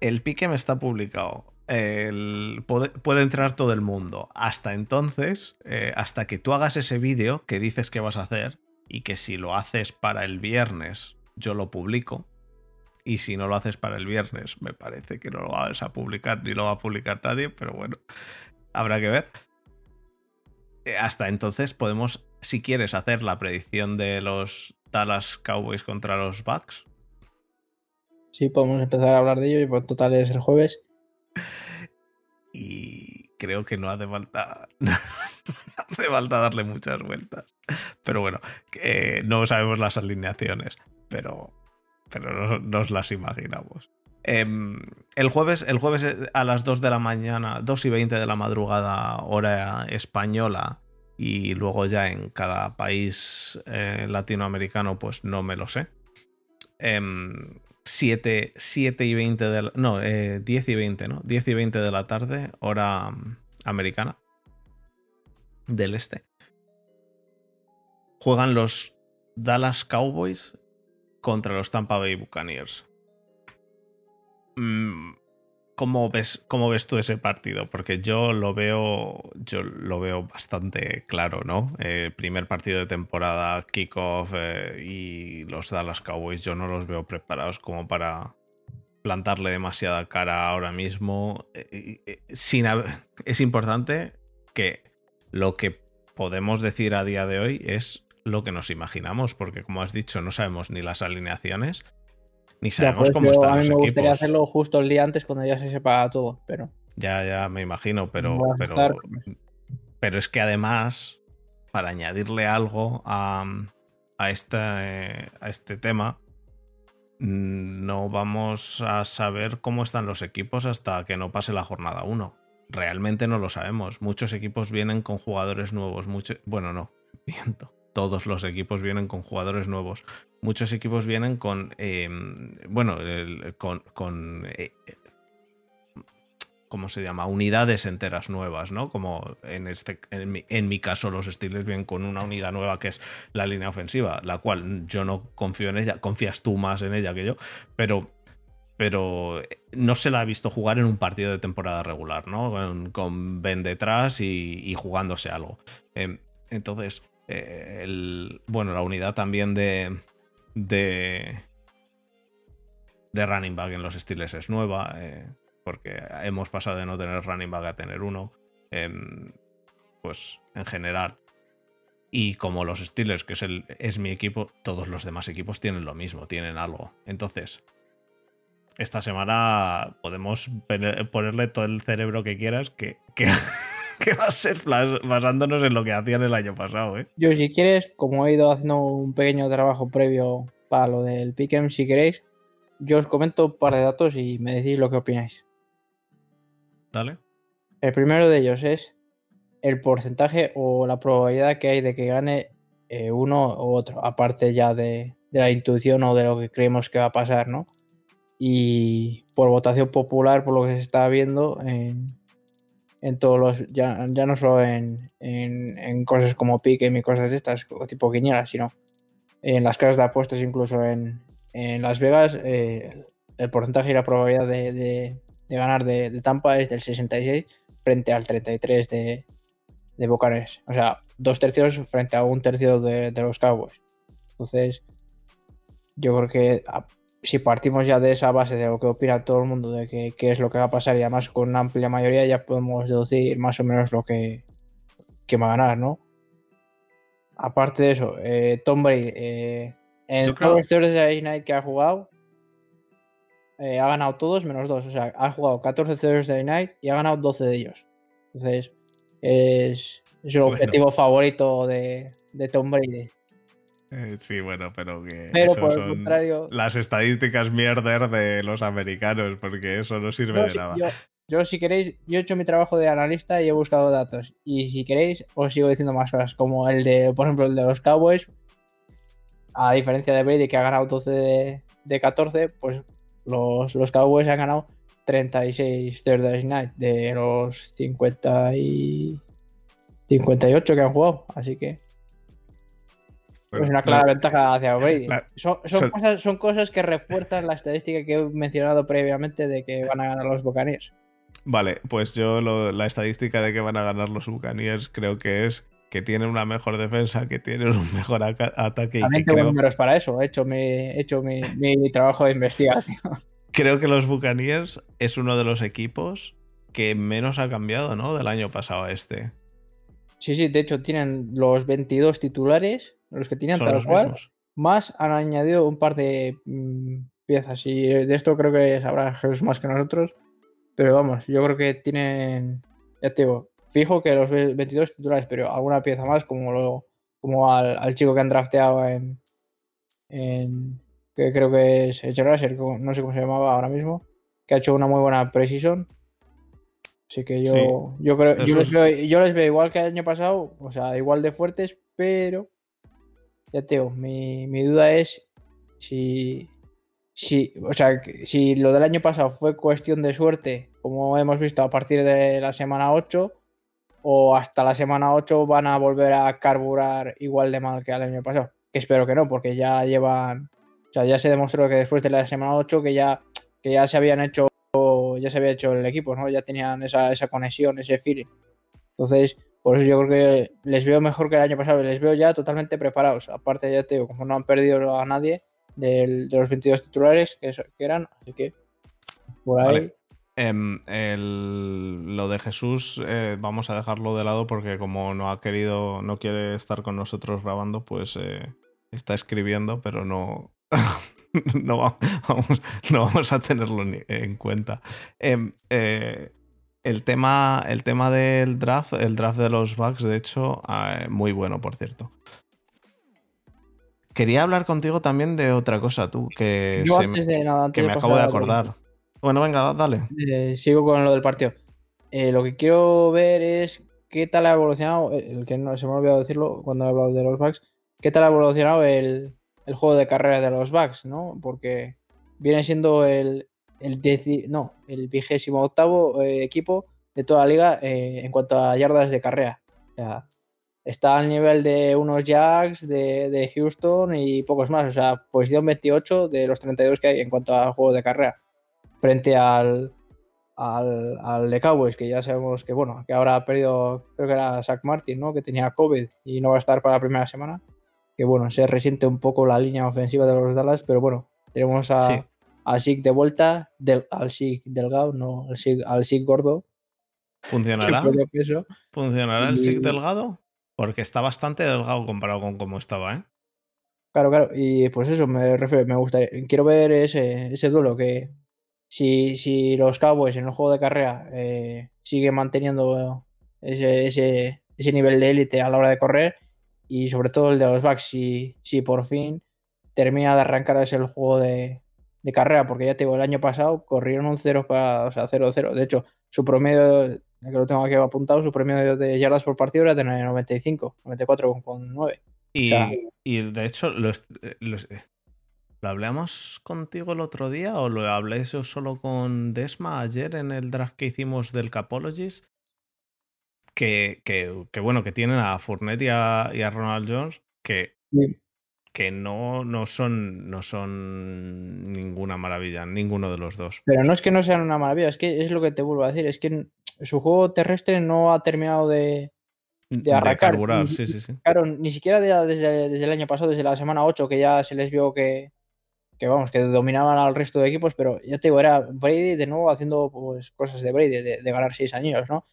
El pique está publicado. El- puede, puede entrar todo el mundo. Hasta entonces, eh, hasta que tú hagas ese vídeo que dices que vas a hacer y que si lo haces para el viernes, yo lo publico. Y si no lo haces para el viernes, me parece que no lo vas a publicar ni lo va a publicar nadie, pero bueno, habrá que ver. Eh, Hasta entonces podemos, si quieres, hacer la predicción de los Dallas Cowboys contra los Bucks Sí, podemos empezar a hablar de ello y por total es el jueves. (laughs) Y creo que no hace falta, (laughs) no hace falta darle muchas vueltas. Pero bueno, no sabemos las alineaciones, pero, pero no, nos las imaginamos. Em, el, jueves, el jueves a las 2 de la mañana, 2 y 20 de la madrugada, hora española, y luego ya en cada país eh, latinoamericano, pues no me lo sé. 7, em, y 20 de la, No, 10 eh, y 20, ¿no? 10 y 20 de la tarde, hora mm, americana del este. Juegan los Dallas Cowboys contra los Tampa Bay Buccaneers. Mm, ¿Cómo ves, ¿Cómo ves tú ese partido? Porque yo lo veo, yo lo veo bastante claro, ¿no? Eh, primer partido de temporada, kickoff eh, y los Dallas Cowboys, yo no los veo preparados como para plantarle demasiada cara ahora mismo. Eh, sin, es importante que lo que podemos decir a día de hoy es lo que nos imaginamos, porque como has dicho, no sabemos ni las alineaciones, ni sabemos pues cómo están a mí me gustaría hacerlo justo el día antes cuando ya se sepa todo, pero. Ya, ya, me imagino, pero. Pero, pero es que además, para añadirle algo a, a, este, a este tema, mm, no vamos a saber cómo están los equipos hasta que no pase la jornada 1. Realmente no lo sabemos. Muchos equipos vienen con jugadores nuevos. Mucho, bueno, no, (laughs) miento todos los equipos vienen con jugadores nuevos. Muchos equipos vienen con, em, bueno, con, eh, ¿cómo se llama? Unidades enteras nuevas, ¿no? Como en, este, en mi, caso los Steelers vienen con una unidad nueva que es la línea ofensiva, la cual yo no confío en ella, confías tú más en ella que yo, pero pero no se la ha visto jugar en un partido de temporada regular, ¿no? Con, Ben detrás y, jugándose algo. Em, entonces, eh, el, bueno, la unidad también de, de, de running back en los Steelers es nueva, eh, porque hemos pasado de no tener running back a tener uno, em, pues en general. Y como los Steelers, que es, el, es mi equipo, todos los demás equipos tienen lo mismo, tienen algo. Entonces, esta semana podemos ponerle todo el cerebro que quieras, que, que (laughs) que va a ser basándonos en lo que hacían el año pasado. ¿eh? Yo, si quieres, como he ido haciendo un pequeño trabajo previo para lo del Pick'em, si queréis, yo os comento un par de datos y me decís lo que opináis. Dale. El primero de ellos es el porcentaje o la probabilidad que hay de que gane eh, uno u otro, aparte ya de, de, la intuición o de lo que creemos que va a pasar, ¿no? Y por votación popular, por lo que se está viendo en, en todos los, ya, ya no solo en, en, cosas como pique y cosas de estas, tipo quinielas, sino en las casas de apuestas, incluso en, en Las Vegas, eh, el porcentaje y la probabilidad de, de, ganar de, Tampa es del 66 frente al 33 de, de. O sea, dos tercios frente a un tercio de los Cowboys. Entonces, yo creo que si partimos ya de esa base de lo que opina todo el mundo, de qué es lo que va a pasar y además con una amplia mayoría ya podemos deducir más o menos lo que, va a ganar, ¿no? Aparte de eso, eh, Tom Brady, eh, en todos los Thursday Night que ha jugado, eh, ha ganado todos menos dos. O sea, ha jugado 14 Thursday Night y ha ganado 12 de ellos. Entonces, es, su objetivo favorito de, de Tom Brady. Eh, sí, bueno, pero que pero por el contrario... las estadísticas mierder de los americanos, porque eso no sirve de nada. Yo, si queréis, yo he hecho mi trabajo de analista y he buscado datos. Y si queréis, os sigo diciendo más cosas, como el de, por ejemplo, el de los Cowboys. A diferencia de Brady, que ha ganado 12 de, 14, pues los, los, Cowboys han ganado 36 Thursday Night de los 50 y 58 que han jugado. Así que es una clara ventaja hacia Brady. son, cosas, que refuerzan la estadística que he mencionado previamente de que van a ganar los Buccaneers. Vale, pues yo la estadística de que van a ganar los Buccaneers creo que es que tienen una mejor defensa, que tienen un mejor ataque. También tengo números para eso, he hecho, mi, he hecho mi, trabajo de investigación. Creo que los Buccaneers es uno de los equipos que menos ha cambiado, ¿no? Del año pasado a este. Sí, sí, de hecho tienen los 22 titulares los que tenían tal cual, más han añadido un par de mm, piezas. Y de esto creo que sabrá Jesús más que nosotros. Pero vamos, yo creo que tienen, ya te digo, fijo que los 22 titulares, pero alguna pieza más, como lo, como al, chico que han drafteado en, en que creo que es Cherraser, no sé cómo se llamaba ahora mismo, que ha hecho una muy buena precision. Así que yo, yo creo, yo les, veo, yo les, veo, igual que el año pasado, o sea, igual de fuertes, pero ya te digo, mi, mi duda es si, si, o sea, si lo del año pasado fue cuestión de suerte, como hemos visto a partir de la semana 8, o hasta la semana 8 van a volver a carburar igual de mal que el año pasado. Espero que no, porque ya llevan, o sea, ya se demostró que después de la semana 8 que ya, que ya se habían hecho, ya se había hecho el equipo, ¿no? Ya tenían esa, esa conexión, ese feeling. Entonces, por eso yo creo que les veo mejor que el año pasado, les veo ya totalmente preparados. Aparte, ya te digo, como no han perdido a nadie, de los 22 titulares que, eran, así que por ahí. Em, lo de Jesús eh, vamos a dejarlo de lado porque como no ha querido, no quiere estar con nosotros grabando, pues eh, está escribiendo, pero no, (laughs) no, vamos, no, vamos, a tenerlo en cuenta. Em, eh, el, tema, el tema del draft, el draft de los bugs, de hecho, ah, muy bueno, por cierto. Quería hablar contigo también de otra cosa, tú, que, me, que me acabo de acordar. Bueno, venga, dale. Eh, sigo con lo del partido. Eh, lo que quiero ver es qué tal ha evolucionado, eh, el que no se me ha olvidado decirlo cuando he hablado de los bugs, qué tal ha evolucionado el, juego de carrera de los bugs, ¿no? Porque viene siendo el, el, no, el vigésimo octavo equipo de toda la liga en cuanto a yardas de carrera. Está al nivel de unos Jacks, de, Houston y pocos más. O sea, posición 28 de los 32 que hay en cuanto a juego de carrera. Frente al, al, de Cowboys, que ya sabemos que, bueno, que ahora ha perdido, creo que era Zach Martin, ¿no? Que tenía COVID y no va a estar para la primera semana. Que bueno, se resiente un poco la línea ofensiva de los Dallas, pero bueno, tenemos a, al SIG de vuelta, del, al SIG delgado, no al SIG, al gordo. ¿Funcionará? ¿Funcionará el SIG delgado? Porque está bastante delgado comparado con cómo estaba, ¿eh? Claro, claro. Y pues eso, me refiero, me gustaría. Quiero ver ese, ese duelo que si, si los Cowboys en el juego de carrera eh, siguen manteniendo ese, ese, ese nivel de élite a la hora de correr. Y sobre todo el de los Bucks, si, si por fin termina de arrancar ese el juego de, de carrera, porque ya te digo, el año pasado corrieron un 0 para, o sea, 0-0. De hecho, su promedio que lo tengo aquí apuntado, su premio de yardas por partido era de 95, 94,9. Y, y de hecho, lo, lo, ¿lo, hablamos contigo el otro día o lo hablé eso solo con Desma ayer en el draft que hicimos del Capologist? Que, que, que bueno, que tienen a Fournette y a, Ronald Jones, que, que no, no, son, no son ninguna maravilla, ninguno de los dos. Pero no es que no sean una maravilla, es que es lo que te vuelvo a decir, es que su juego terrestre no ha terminado de, de arrancar. sí, sí, sí. Claro, ni siquiera desde, desde, el año pasado, desde la semana 8, que ya se les vio que, que, vamos, que dominaban al resto de equipos, pero ya te digo, era Brady de nuevo haciendo pues, cosas de Brady, de, ganar 6 años, ¿no?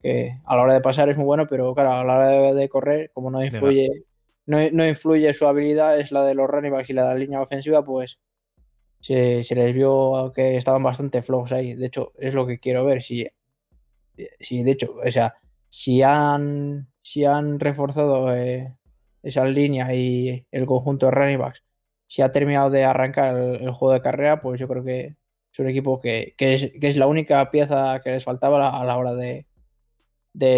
Que a la hora de pasar es muy bueno, pero claro, a la hora de, correr, como no influye, no, no, influye su habilidad, es la de los running backs y la de la línea ofensiva, pues se, se les vio que estaban bastante flojos ahí. De hecho, es lo que quiero ver, si sí, de hecho, o sea, si han, si han reforzado eh, esa línea y el conjunto de running backs, si ha terminado de arrancar el, juego de carrera, pues yo creo que es un equipo que, es, la única pieza que les faltaba a la hora de,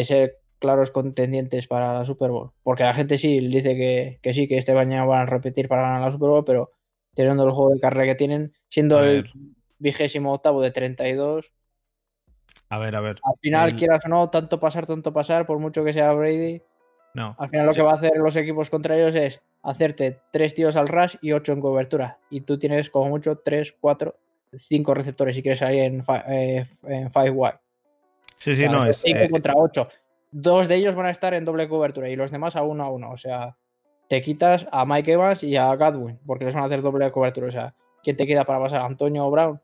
ser claros contendientes para la Super Bowl. Porque la gente sí dice que, sí, que este año van a repetir para ganar la Super Bowl, pero teniendo el juego de carrera que tienen, siendo el vigésimo octavo de 32, a ver, a ver. Al final, quieras o no, tanto pasar, tanto pasar, por mucho que sea Brady. No. Al final lo que va a hacer los equipos contra ellos es hacerte tres tiros al rush y ocho en cobertura. Y tú tienes como mucho tres, cuatro, cinco receptores si quieres salir en, eh, five wide. Sí, sí, no es. Cinco eh, contra ocho. Dos de ellos van a estar en doble cobertura y los demás a uno a uno. O sea, te quitas a Mike Evans y a Godwin porque les van a hacer doble cobertura. O sea, ¿quién te queda para pasar? ¿Antonio Brown?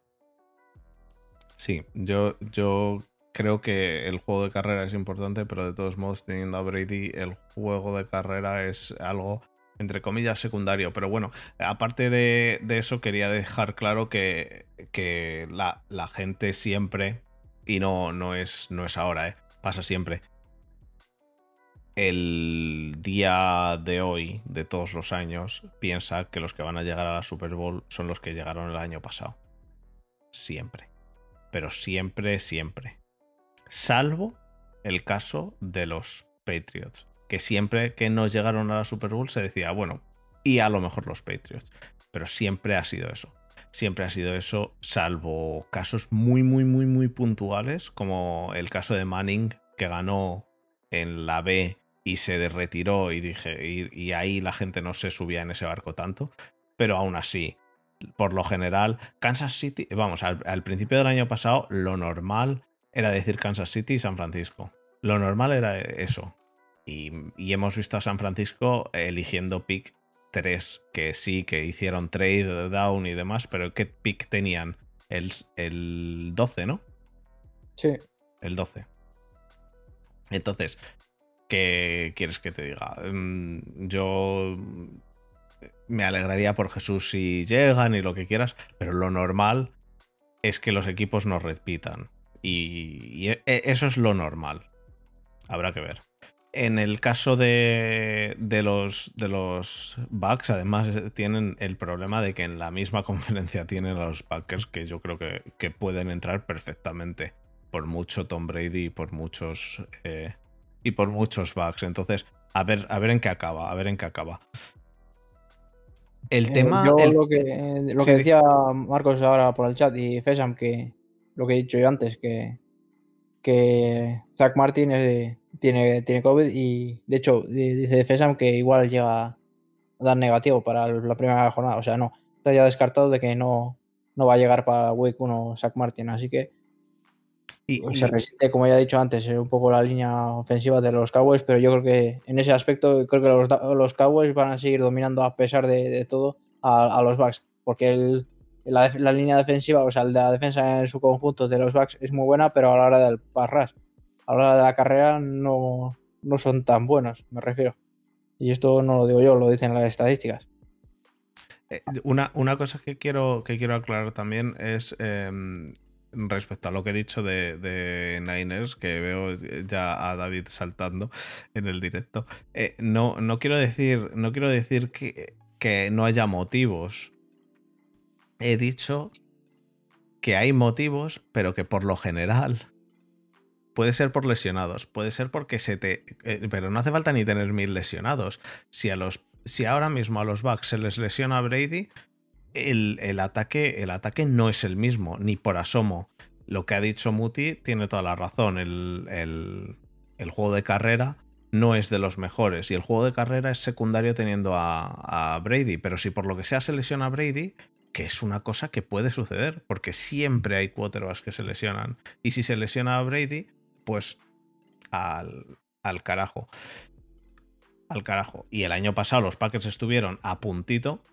Sí, yo, yo creo que el juego de carrera es importante, pero de todos modos, teniendo a Brady, el juego de carrera es algo entre comillas, secundario. Pero bueno, aparte de, eso, quería dejar claro que, que la, la, gente siempre, y no, no, es, no es ahora, ¿eh? pasa siempre. El día de hoy, de todos los años, piensa que los que van a llegar a la Super Bowl son los que llegaron el año pasado. Siempre. Pero siempre, siempre. Salvo el caso de los Patriots que siempre que nos llegaron a la Super Bowl se decía, bueno, y a lo mejor los Patriots. Pero siempre ha sido eso. Siempre ha sido eso, salvo casos muy, muy, muy, muy puntuales, como el caso de Manning, que ganó en la B y se retiró y dije, y, ahí la gente no se subía en ese barco tanto. Pero aún así, por lo general, Kansas City, vamos, al, al principio del año pasado, lo normal era decir Kansas City y San Francisco. Lo normal era eso. Y, hemos visto a San Francisco eligiendo pick 3, que sí, que hicieron trade down y demás, pero ¿qué pick tenían? El, el 12, ¿no? Sí. El 12. Entonces, ¿qué quieres que te diga? Mm, yo me alegraría por Jesús si llegan y lo que quieras, pero lo normal es que los equipos no repitan. y e, e, eso es lo normal. Habrá que ver. En el caso de, los, de los Bucks, además, eh, tienen el problema de que en la misma (laughs) conferencia tienen a los Packers que yo creo que, pueden entrar perfectamente. Por mucho Tom Brady y por muchos. Eh, y por muchos Bucks. Entonces, a ver, a ver en qué acaba. A ver en qué acaba. El eh, tema. Yo lo, que, lo que decía Marcos ahora por el chat y Fesam, que lo que he dicho yo antes, que, que Zach Martin es tiene, tiene COVID y de hecho dice Fesam que igual llega a dar negativo para la primera jornada. O sea, no, está ya descartado de que no, no va a llegar para Week 1 Zach Martin. Así que y, se resiste, como ya he dicho antes, un poco la línea ofensiva de los Cowboys, pero yo creo que en ese aspecto creo que los, los Cowboys van a seguir dominando a pesar de, todo a, los Bucks, porque la, la, línea defensiva, o sea, la defensa en su conjunto de los Bucks es muy buena, pero a la hora del pass a la hora de la carrera no, son tan buenos, me refiero. Y esto no lo digo yo, lo dicen las estadísticas. Eh, una, una, cosa que quiero, que quiero aclarar también es em, respecto a lo que he dicho de, Niners, que veo ya a David saltando en el directo. Eh, no, no quiero decir, no quiero decir que, que no haya motivos. He dicho que hay motivos, pero que por lo general Puede ser por lesionados, puede ser porque se te. Eh, pero no hace falta ni tener mil lesionados. Si, a los, si ahora mismo a los Bucks se les lesiona a Brady, el, ataque, el ataque no es el mismo, ni por asomo. Lo que ha dicho Muti tiene toda la razón. El, el, juego de carrera no es de los mejores. Y el juego de carrera es secundario teniendo a, Brady. Pero si por lo que sea se lesiona a Brady, que es una cosa que puede suceder, porque siempre hay quarterbacks que se lesionan. Y si se lesiona a Brady, pues al, al carajo. Al carajo. Y el año pasado los Packers estuvieron a puntito.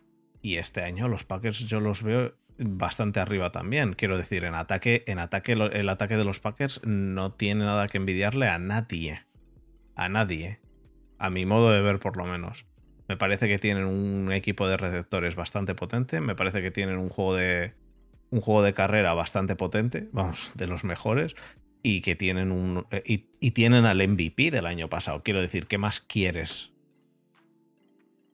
Y este año los Packers yo los veo bastante arriba también. Quiero decir, en ataque, en ataque, el ataque de los Packers no tiene nada que envidiarle a nadie. A nadie. A mi modo de ver, por lo menos. Me parece que tienen un equipo de receptores bastante potente. Me parece que tienen un juego de. Un juego de carrera bastante potente. Vamos, de los mejores y que tienen un eh, y, tienen al MVP del año pasado. Quiero decir, ¿qué más quieres?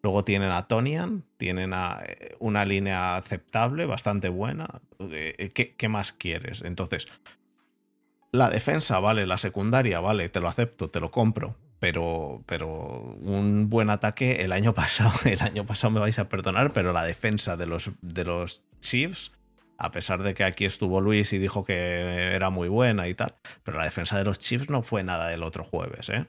Luego tienen a Tonian, tienen a eh, una línea aceptable, bastante buena. Eh, ¿Qué, más quieres? Entonces, la defensa, vale, la secundaria, vale, te lo acepto, te lo compro. Pero, pero un buen ataque el año (laughs) pasado, el año pasado me vais a perdonar, pero la defensa de los, de los Chiefs a pesar de que aquí estuvo Luis y dijo que era muy buena y tal, pero la defensa de los Chiefs no fue nada del otro jueves, ¿eh?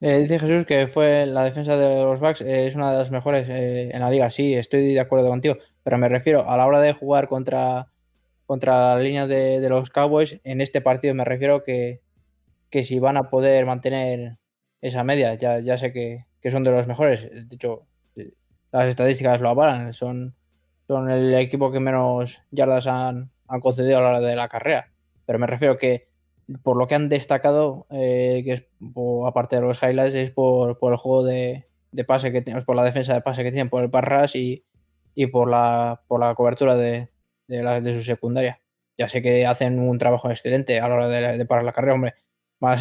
Eh dice Jesús que fue la defensa de los Bucks eh, es una de las mejores eh, en la liga. Sí, estoy de acuerdo contigo, pero me refiero a la hora de jugar contra, contra la línea de, los Cowboys. En este partido me refiero que, que si van a poder mantener esa media, ya, ya sé que, que son de los mejores. De hecho, las estadísticas lo avalan. Son son el equipo que menos yardas han, concedido a la hora de la carrera. Pero me refiero que por lo que han destacado, eh, que es aparte de los highlights, es por, el juego de, de pase que tienen, por la defensa de pase que tienen, por el parras y, y por la por la cobertura de, de, su secundaria. Ya sé que hacen un trabajo excelente a la hora de, de parar la carrera, hombre.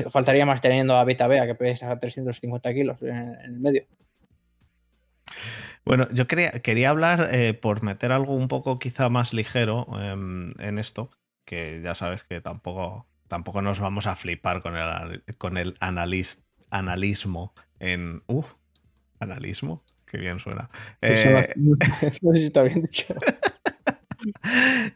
Faltaría más teniendo a Vita Bea, que pesa 350 kilos en, el medio. Bueno, yo quería, quería hablar eh, por meter algo un poco quizá más ligero eh, en esto, que ya sabes que tampoco, tampoco nos vamos a flipar con el, con el analismo en... Uh, analismo, qué bien suena. Eh, no sé si está bien dicho.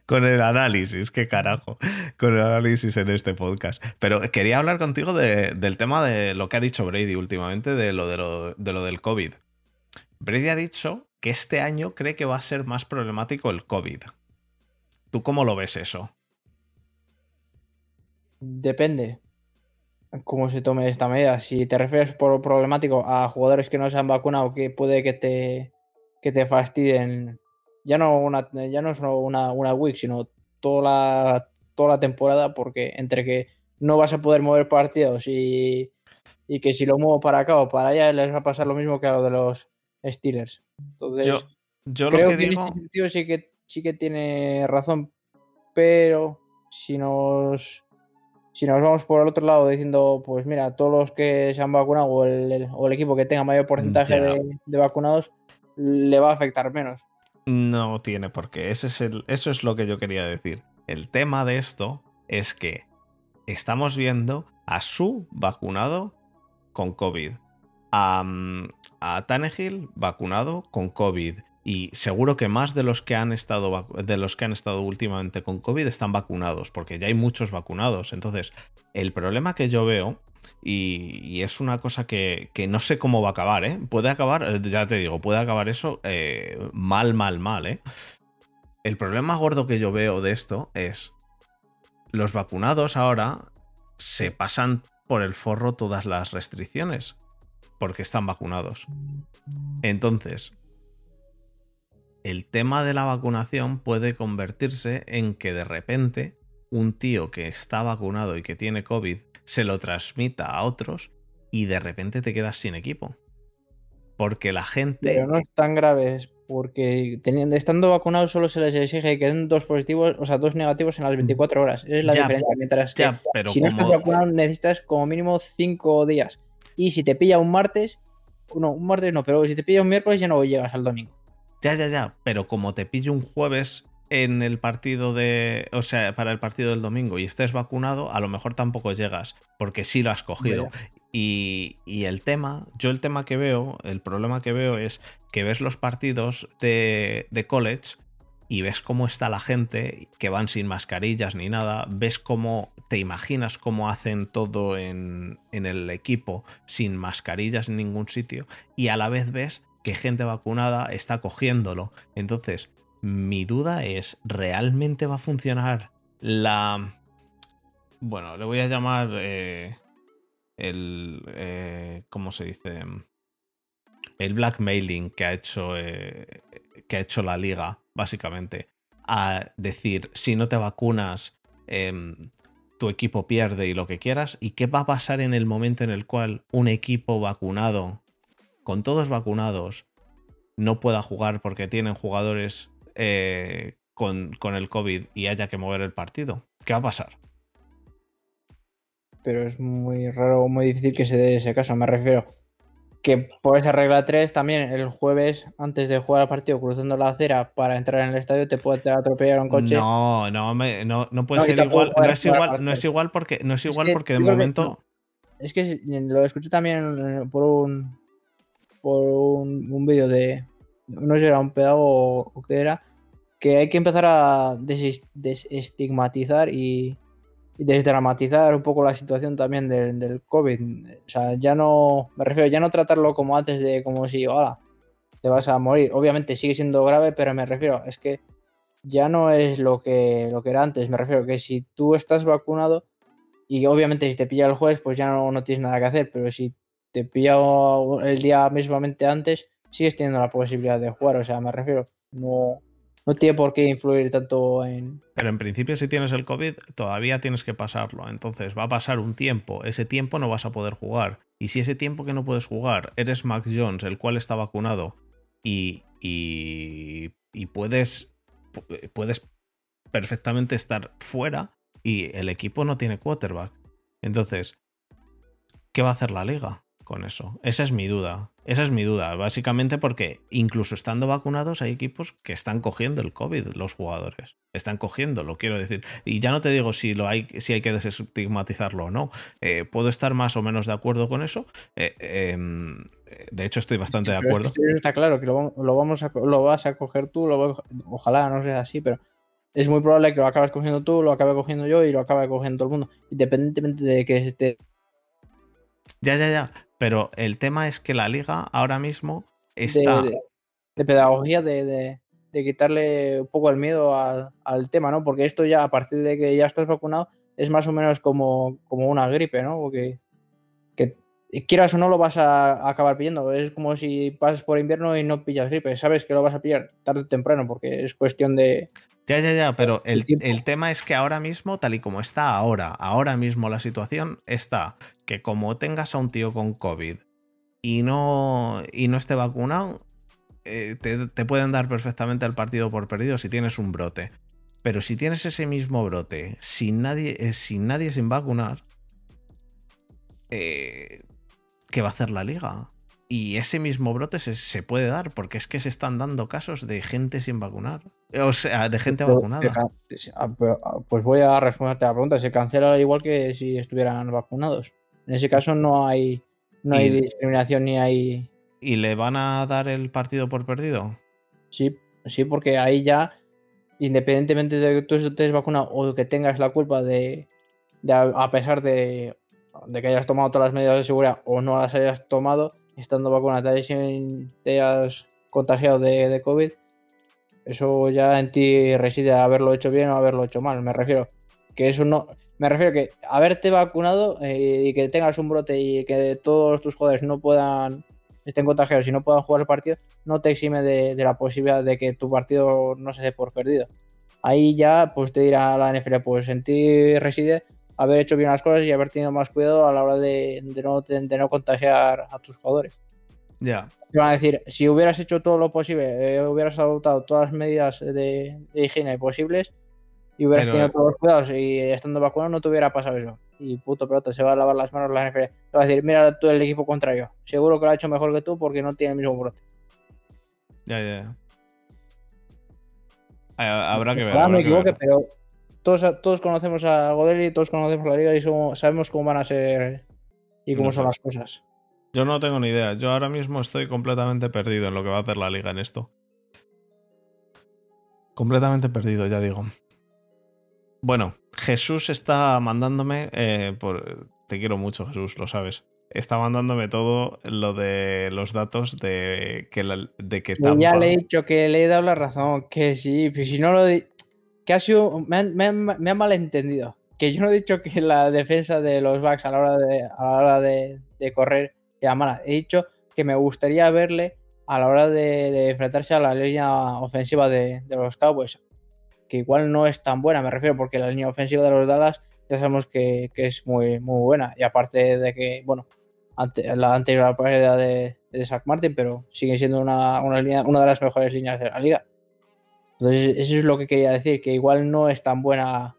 con el análisis, qué carajo, con el análisis en este podcast. Pero quería hablar contigo de, del tema de lo que ha dicho Brady últimamente, de lo, de lo, de lo del COVID. Brady ha dicho que este año cree que va a ser más problemático el COVID. ¿Tú cómo lo ves eso? Depende cómo se tome esta medida. Si te refieres por problemático a jugadores que no se han vacunado, que puede que te, que te fastidien, ya no, una, ya no solo una, una week, sino toda la, toda la temporada, porque entre que no vas a poder mover partidos y, y que si lo muevo para acá o para allá les va a pasar lo mismo que a lo de los Steelers. Entonces, yo, yo creo lo que, que digo... en este sentido sí que, sí que tiene razón, pero si nos, si nos vamos por el otro lado diciendo, pues mira, todos los que se han vacunado o el, el, o el equipo que tenga mayor porcentaje de, de, vacunados le va a afectar menos. No tiene por qué. Ese es el, eso es lo que yo quería decir. El tema de esto es que estamos viendo a su vacunado con COVID. A, a Tannehill vacunado con COVID. Y seguro que más de los que han estado de los que han estado últimamente con COVID están vacunados, porque ya hay muchos vacunados. Entonces, el problema que yo veo, y, es una cosa que, que, no sé cómo va a acabar, ¿eh? Puede acabar, eh, ya te digo, puede acabar eso eh, mal, mal, mal, ¿eh? El problema gordo que yo veo de esto es los vacunados ahora se pasan por el forro todas las restricciones porque están vacunados. Entonces, el tema de la vacunación puede convertirse en que de repente un tío que está vacunado y que tiene COVID se lo transmita a otros y de repente te quedas sin equipo. Porque la gente... Pero no es tan grave, porque teniendo, estando vacunados solo se les exige que den dos positivos, o sea, dos negativos en las 24 horas. Esa es la ya, diferencia. Mientras que pero si no estás vacunado necesitas como mínimo 5 días. Y si te pilla un martes, no, un martes no, pero si te pilla un miércoles ya no llegas al domingo. Ya, ya, ya, pero como te pille un jueves en el partido de, o sea, para el partido del domingo y estés vacunado, a lo mejor tampoco llegas, porque sí lo has cogido. Y, y, el tema, yo el tema que veo, el problema que veo es que ves los partidos de, de college y ves cómo está la gente, que van sin mascarillas ni nada, ves cómo te imaginas cómo hacen todo en, en, el equipo sin mascarillas en ningún sitio, y a la vez ves que gente vacunada está cogiéndolo. Entonces, mi duda es, ¿realmente va a funcionar la... Bueno, le voy a llamar eh, el... Eh, ¿Cómo se dice? El blackmailing que ha hecho, eh, que ha hecho la liga básicamente, a decir, si no te vacunas, eh, tu equipo pierde y lo que quieras, y qué va a pasar en el momento en el cual un equipo vacunado, con todos vacunados, no pueda jugar porque tienen jugadores eh, con, con el COVID y haya que mover el partido. ¿Qué va a pasar? Pero es muy raro, muy difícil que se dé ese caso, me refiero que por esa regla 3 también el jueves antes de jugar al partido cruzando la acera para entrar en el estadio te puede atropellar un coche. No, no, me, no, no, puede no, ser igual, no es igual, no es igual porque no es igual es porque de momento que, es que lo escuché también por un por un, un vídeo de no sé era un pedagogo o qué era que hay que empezar a desestigmatizar y desdramatizar un poco la situación también del, COVID. O sea, ya no, me refiero, ya no tratarlo como antes de como si, hola, te vas a morir. Obviamente sigue siendo grave, pero me refiero, es que ya no es lo que, lo que era antes. Me refiero que si tú estás vacunado y obviamente si te pilla el jueves, pues ya no, no tienes nada que hacer, pero si te pilla el día mismamente antes, sigues teniendo la posibilidad de jugar. O sea, me refiero, no, no tiene por qué influir tanto en... Pero en principio si tienes el COVID todavía tienes que pasarlo. Entonces va a pasar un tiempo. Ese tiempo no vas a poder jugar. Y si ese tiempo que no puedes jugar eres Max Jones, el cual está vacunado, y, y, y puedes, puedes perfectamente estar fuera y el equipo no tiene quarterback. Entonces, ¿qué va a hacer la liga con eso? Esa es mi duda. Esa es mi duda, básicamente porque incluso estando vacunados hay equipos que están cogiendo el COVID, los jugadores. Están cogiendo, lo quiero decir. Y ya no te digo si, lo hay, si hay que desestigmatizarlo o no. Eh, puedo estar más o menos de acuerdo con eso. Eh, em, de hecho, estoy bastante de acuerdo. está claro que lo, vamos a, lo vas a coger tú, lo, ojalá no sea así, pero es muy probable que lo acabes cogiendo tú, lo acabe cogiendo yo y lo acabe cogiendo todo el mundo, independientemente de que esté. Ya, ya, ya. Pero el tema es que la liga ahora mismo está. De, pedagogía, de, quitarle un poco el miedo al, tema, ¿no? Porque esto ya, a partir de que ya estás vacunado, es más o menos como, como una gripe, ¿no? Porque que quieras o no lo vas a, acabar pillando. Es como si pasas por invierno y no pillas gripe. Sabes que lo vas a pillar tarde o temprano, porque es cuestión de. Ya, ya, ya, pero el, el, tema es que ahora mismo, tal y como está ahora, ahora mismo la situación está que como tengas a un tío con COVID y no, y no esté vacunado, eh, te, pueden dar perfectamente el partido por perdido si tienes un brote. Pero si tienes ese mismo brote sin nadie, eh, sin, nadie sin vacunar, eh, ¿qué va a hacer la liga? Y ese mismo brote se, puede dar, porque es que se están dando casos de gente sin vacunar. O sea, de gente vacunada. Ah, ah, pues voy a responderte a la pregunta. Se cancela igual que si estuvieran vacunados. En ese caso no hay, no hay discriminación ni hay. ¿Y le van a dar el partido por perdido? Sí, sí, porque ahí ya, independientemente de que tú estés vacunado o que tengas la culpa de, a pesar de, que hayas tomado todas las medidas de seguridad o no las hayas tomado, estando vacunado, te hayas, contagiado de, de COVID, eso ya en ti reside haberlo hecho bien o haberlo hecho mal. Me refiero que eso no me refiero que haberte vacunado eh, y que tengas un brote y que todos tus jugadores no puedan, estén contagiados y no puedan jugar el partido, no te exime de, la posibilidad de que tu partido no se dé por perdido. Ahí ya, pues te dirá la NFL, pues en ti reside haber hecho bien las cosas y haber tenido más cuidado a la hora de, no, no, contagiar a tus jugadores. Ya. Te van a decir, si hubieras hecho todo lo posible, eh, hubieras adoptado todas las medidas de higiene posibles, y hubieras tenido todos los cuidados y estando vacunado no te hubiera pasado eso. Y puto pelota, se va a lavar las manos la NFL. Te va a decir, mira tú el equipo contrario. Seguro que lo ha hecho mejor que tú porque no tiene el mismo brote. Ya, ya, ya. Habrá que ver. Ahora me equivoque, pero todos, todos conocemos a Godel todos conocemos la liga y sabemos cómo van a ser y cómo son las cosas. Yo no tengo ni idea. Yo ahora mismo estoy completamente perdido en lo que va a hacer la liga en esto. Completamente perdido, ya digo. Bueno, Jesús está mandándome, eh, por, te quiero mucho Jesús, lo sabes. Está mandándome todo lo de los datos de que, de que Ya le he dicho que le he dado la razón, que sí, pero si no lo... Que ha sido... Me, ha malentendido. Que yo no he dicho que la defensa de los backs a la hora de, a la hora de, correr He dicho que me gustaría verle a la hora de, enfrentarse a la línea ofensiva de, los Cowboys que igual no es tan buena, me refiero, porque la línea ofensiva de los Dallas ya sabemos que, es muy, muy buena. Y aparte de que, bueno, la anterior pérdida de, de Zach Martin, pero sigue siendo una, línea, una de las mejores líneas de la liga. Entonces, eso es lo que quería decir, que igual no es tan buena,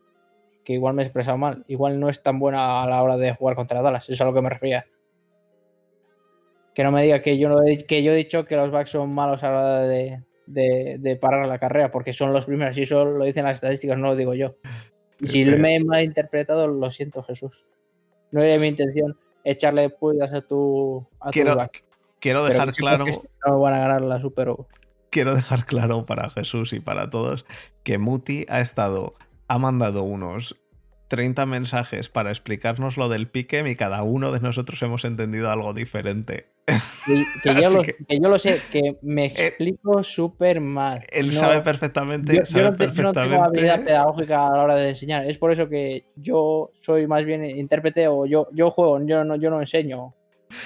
que igual me he expresado mal, igual no es tan buena a la hora de jugar contra Dallas, eso es a lo que me refería. Que no me diga que yo, que yo he dicho que los backs son malos a la hora de, de, parar la carrera, porque son los primeros, y eso lo dicen las estadísticas, no lo digo yo. Y si me he malinterpretado, lo siento, Jesús. No era mi intención echarle puertas a tu. quiero, quiero dejar claro. No van a ganar la Super Quiero dejar claro para Jesús y para todos que Muti ha estado. Ha mandado unos 30 mensajes para explicarnos lo del pique y cada uno de nosotros hemos entendido algo diferente. Que, (laughs) yo, lo, sé, que me eh, explico súper mal. Él sabe perfectamente. Yo, sabe no, perfectamente. tengo habilidad pedagógica a la hora de enseñar. Es por eso que yo soy más bien intérprete o yo, yo juego, yo no, yo no enseño.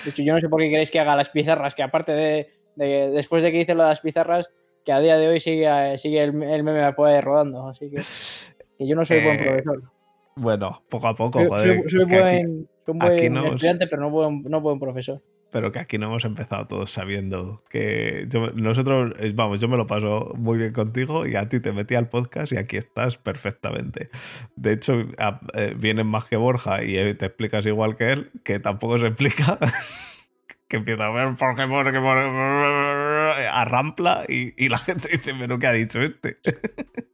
De hecho, yo no sé por qué queréis que haga las pizarras, que aparte de, después de que hice lo de las pizarras, que a día de hoy sigue, sigue el, el meme por ahí rodando. Así que, que yo no soy buen Eh, profesor. Bueno, poco a poco, Soy, joder. soy- soy que aquí- buen, soy un buen no hemos- estudiante, pero no buen, no buen profesor. pero que aquí no hemos empezado todos sabiendo que yo- nosotros, eh, vamos, yo me lo paso muy bien contigo y a ti te metí al podcast y aquí estás perfectamente. De hecho, a- eh, vienen más que Borja y eh, te explicas igual que él, que tampoco se explica. (laughs) que empieza a ver Pokémon, Pokémon, a rampla y, y la gente dice, pero ¿qué ha dicho este? (laughs)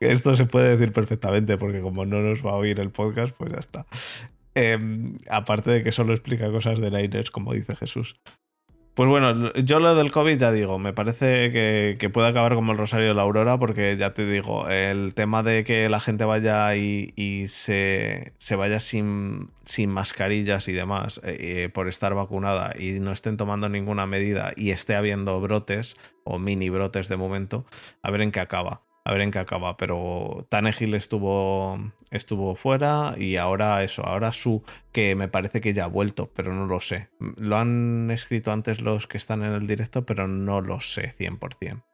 Esto se puede decir perfectamente porque como no nos va a oír el podcast, pues ya está. Em, aparte de que solo explica cosas de Niners, como dice Jesús. Pues bueno, yo lo del COVID ya digo, me parece que, que puede acabar como el Rosario de la Aurora, porque ya te digo, el tema de que la gente vaya y, se, se vaya sin, sin mascarillas y demás eh, por estar vacunada y no estén tomando ninguna medida y esté habiendo brotes o mini brotes de momento, a ver en qué acaba. A ver en qué acaba, pero Tanegil estuvo, estuvo fuera y ahora eso, ahora su que me parece que ya ha vuelto, pero no lo sé. Lo han escrito antes los que están en el directo, pero no lo sé 100%.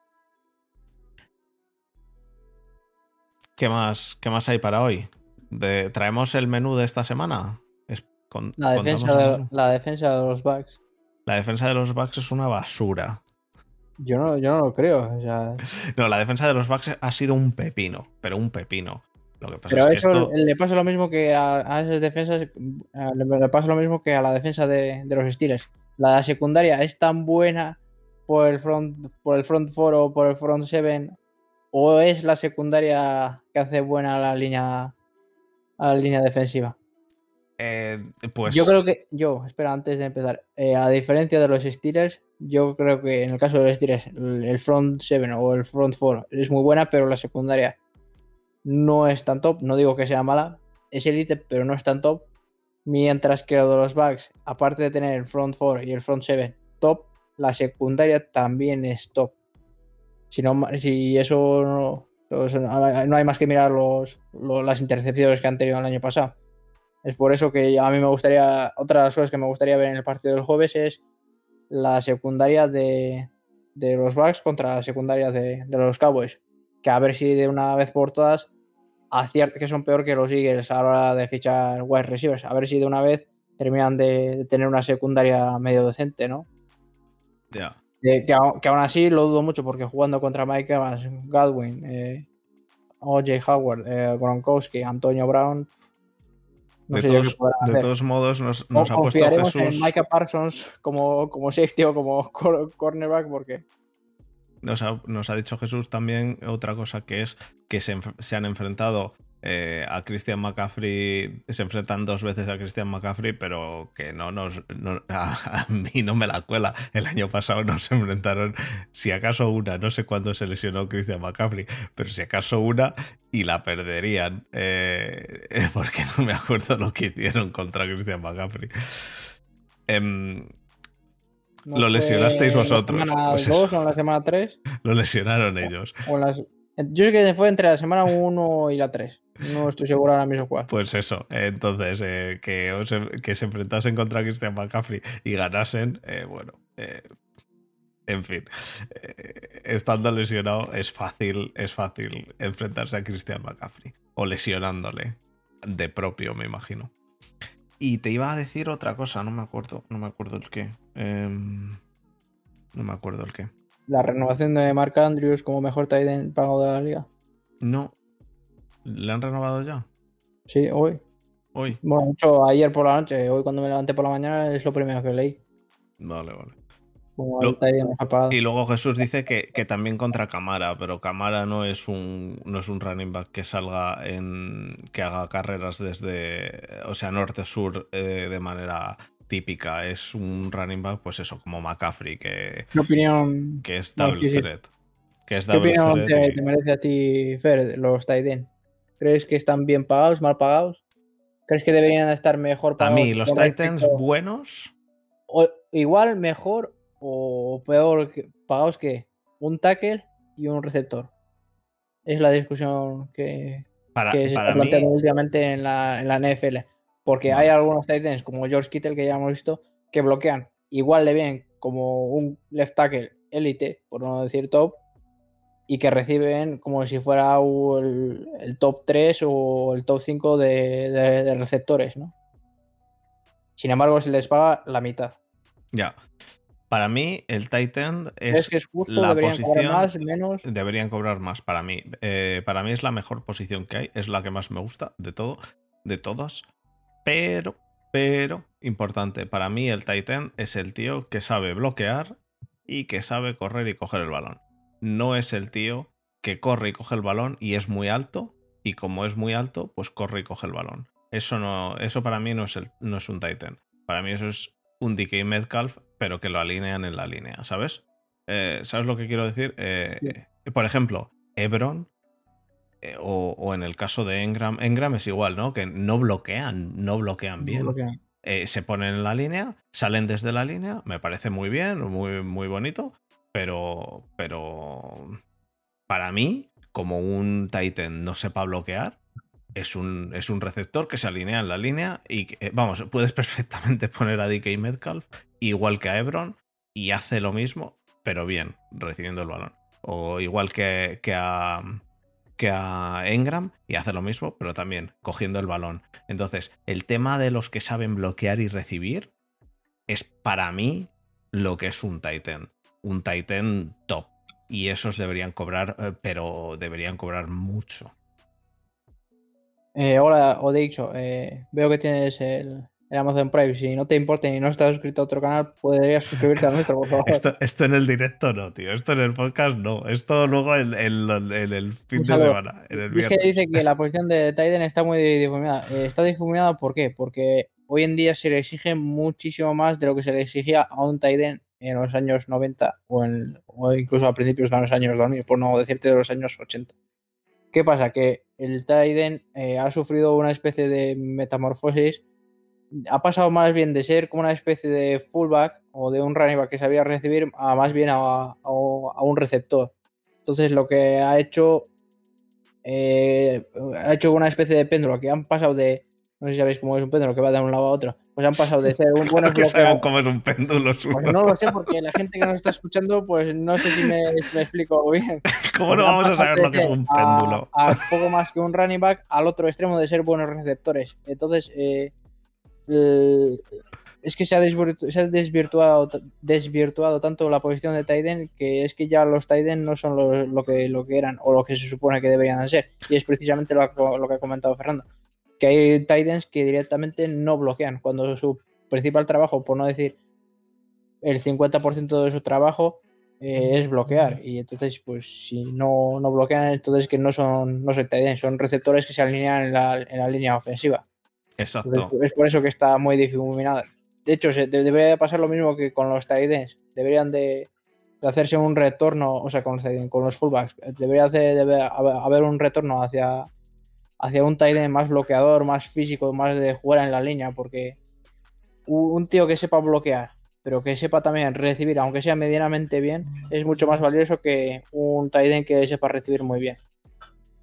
¿Qué más, qué más hay para hoy? De- ¿Traemos el menú de esta semana? Es- con- La defensa, de, la defensa de los Bucks. La defensa de los Bucks es una basura. Yo no, yo no lo creo. O sea, (laughs) No, la defensa de los Bucks ha sido un pepino, pero un pepino. Lo que pasa pero es que eso esto... le pasa lo mismo que a, a esas defensas. a- le pasa lo mismo que a la defensa de, de los Steelers. La secundaria es tan buena por el front, por el front four o por el front seven. O es la secundaria que hace buena la línea a la línea defensiva. eh, pues Yo creo que, yo, espera, antes de empezar, eh, a diferencia de los Steelers, yo creo que en el caso de los Steelers, el front 7 o el front 4 es muy buena, pero la secundaria no es tan top. No digo que sea mala, es elite, pero no es tan top. Mientras que lo de los Bucks, aparte de tener el front 4 y el front 7 top, la secundaria también es top. Si, no, si eso no, eso no hay más que mirar los, las intercepciones que han tenido el año pasado. Es por eso que a mí me gustaría, otra de las cosas que me gustaría ver en el partido del jueves es la secundaria de, de los Bucks contra la secundaria de, de los Cowboys. Que a ver si de una vez por todas acierta que son peor que los Eagles a la hora de fichar wide receivers. A ver si de una vez terminan de, de tener una secundaria medio decente, ¿no? ya. De- que, que aún así lo dudo mucho porque jugando contra Mike Evans, Godwin, eh, OJ Howard, eh, Gronkowski, Antonio Brown, no de, todos, de modos, nos, nos ha puesto Jesús. en Micah Parsons como, como safety o como (laughs) cor- cornerback porque Nos ha, nos ha dicho Jesús también otra cosa que es que se, se han enfrentado eh, a Christian McCaffrey, se enfrentan dos veces a Christian McCaffrey, pero que no nos. no- a, (laughs) a mí no me la cuela. El año pasado nos se enfrentaron, si acaso una, no sé cuándo se lesionó Christian McCaffrey, pero si acaso una y la perderían. eh, (laughs) porque no me acuerdo lo que hicieron contra Christian McCaffrey. Em, no Lo lesionasteis en la vosotros, semana (laughs) pues 2 eso. o en la semana 3 lo lesionaron ellos. o en las... Yo sé que fue entre la semana 1 y la 3. No estoy seguro ahora mismo cuál. Pues eso, entonces eh, que, os- que se enfrentasen contra Christian McCaffrey y ganasen, eh, bueno, eh, en fin, estando lesionado es fácil, es fácil enfrentarse a Christian McCaffrey o lesionándole de propio, me imagino. Y te iba a decir otra cosa, no me acuerdo, no me acuerdo el qué. Em, no me acuerdo el qué. La renovación de Mark Andrews como mejor tight end pago de la liga. No, ¿le han renovado ya? Sí, hoy. Hoy. Bueno, mucho ayer por la noche. Hoy cuando me levanté por la mañana es lo primero que leí. Vale, vale. Como Lo-. Y luego Jesús dice que, que también contra Camara, pero Camara no es un no es un running back que salga en que haga carreras desde o sea norte-sur eh, de manera típica. Es un running back, pues eso, como McCaffrey, que, ¿Qué opinión, que es No, double sí, sí. threat. Que es qué double opinión threat. te, y- te merece a ti, Fer, los tight end? ¿Crees que están bien pagados, mal pagados? ¿Crees que deberían estar mejor A pagados? mí, los Titans respecto- buenos, o igual, mejor o peor que- pagados que un tackle y un receptor. Es la discusión que, para, que se está mí, planteando últimamente en la, en la NFL. Porque hay algunos Titans como George Kittle que ya hemos visto que bloquean igual de bien como un left tackle élite, por no decir top, y que reciben como si fuera el, top 3 o el top 5 de, receptores, ¿no? Sin embargo, se les paga la mitad. Ya. Para mí, el Titan es, que es justo, la deberían posición. Cobrar más, menos. Deberían cobrar más para mí. Eh, para mí es la mejor posición que hay. Es la que más me gusta de todo, de todas. Pero, pero, importante, para mí el Titan es el tío que sabe bloquear y que sabe correr y coger el balón. No es el tío que corre y coge el balón y es muy alto. Y como es muy alto, pues corre y coge el balón. Eso no, eso para mí no es, el, no es un Titan. Para mí eso es un DK Metcalf, pero que lo alinean en la línea, ¿sabes? Eh, ¿Sabes lo que quiero decir? Eh, por ejemplo, Ebron, eh, o, en el caso de Engram, Engram es igual, ¿no? Que no bloquean, no bloquean bien. se ponen en la línea, salen desde la línea, me parece muy bien, muy, muy bonito, pero, pero para mí, como un Titan no sepa bloquear, es un, es un receptor que se alinea en la línea y, eh, vamos, puedes (laughs) perfectamente poner a DK Metcalf igual que a Ebron y hace lo mismo, pero bien, recibiendo el balón. O igual que, que, a, que a Engram y hace lo mismo, pero también cogiendo el balón. Entonces, el tema de los que saben bloquear y recibir es para mí lo que es un Titan. Un Titan top. Y esos deberían cobrar, eh, pero deberían cobrar mucho. Eh, hola, Odeixo. Eh, veo que tienes el, Amazon Prime. Si no te importa y no estás suscrito a otro canal, podrías suscribirte a nuestro, por (laughs) favor. Esto, en el directo no, tío. Esto en el podcast no. Esto luego en, el fin de semana. es que dice que la posición de Tiden está muy difuminada. Eh, está difuminada ¿por qué? Porque hoy en día se le exige muchísimo más de lo que se le exigía a un Tiden en los años 90 o, incluso a principios de los años 2000, por no decirte de los años 80. ¿Qué pasa? Que el Tiden eh, ha sufrido una especie de metamorfosis. Ha pasado más bien de ser como una especie de fullback o de un running back que sabía recibir a más bien a, un receptor. Entonces lo que ha hecho eh, ha hecho una especie de péndulo que han pasado de no sé si sabéis cómo es un péndulo que va de un lado a otro. Pues han pasado de ser un buen (laughs) que cómo es un péndulo. Pues no lo sé porque la gente que nos está escuchando, pues no sé si me, explico bien. (laughs) ¿Cómo no vamos a saber lo que es un péndulo? A, poco más que un running back al otro extremo de ser buenos receptores. Entonces, eh, es que se ha, desvirtuado, desvirtuado, tanto la posición de Tiden que es que ya los Tiden no son lo, que, lo que eran o lo que se supone que deberían ser. Y es precisamente lo, lo que ha comentado Fernando que hay Titans que directamente no bloquean, cuando su principal trabajo, por no decir el 50% de su trabajo, eh, es bloquear. Y entonces, pues si no, no bloquean, entonces que no son, no son son receptores que se alinean en la, en la línea ofensiva. Exacto. es por eso que está muy difuminado. De hecho, se, debería pasar lo mismo que con los Titans. Deberían de, hacerse un retorno, o sea, con los, con los fullbacks. Debería debe haber un retorno hacia hacia un tight más bloqueador, más físico, más de jugar en la línea, porque un tío que sepa bloquear, pero que sepa también recibir, aunque sea medianamente bien, es mucho más valioso que un tight que sepa recibir muy bien.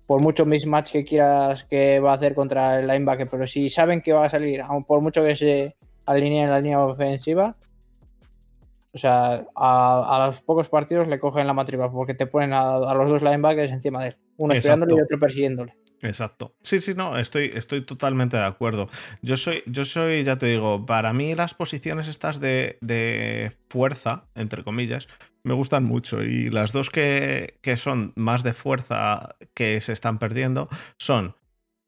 Por mucho mismatch que quieras que va a hacer contra el linebacker, pero si saben que va a salir, por mucho que se alinee en la línea ofensiva, o sea, a, los pocos partidos le cogen la matrícula porque te ponen a, los dos linebackers encima de él, uno esperándole y otro persiguiéndole. Exacto. Sí, sí, no, estoy, estoy totalmente de acuerdo. Yo soy, yo soy, ya te digo, para mí las posiciones estas de, de fuerza, entre comillas, me gustan mucho. Y las dos que, que son más de fuerza que se están perdiendo son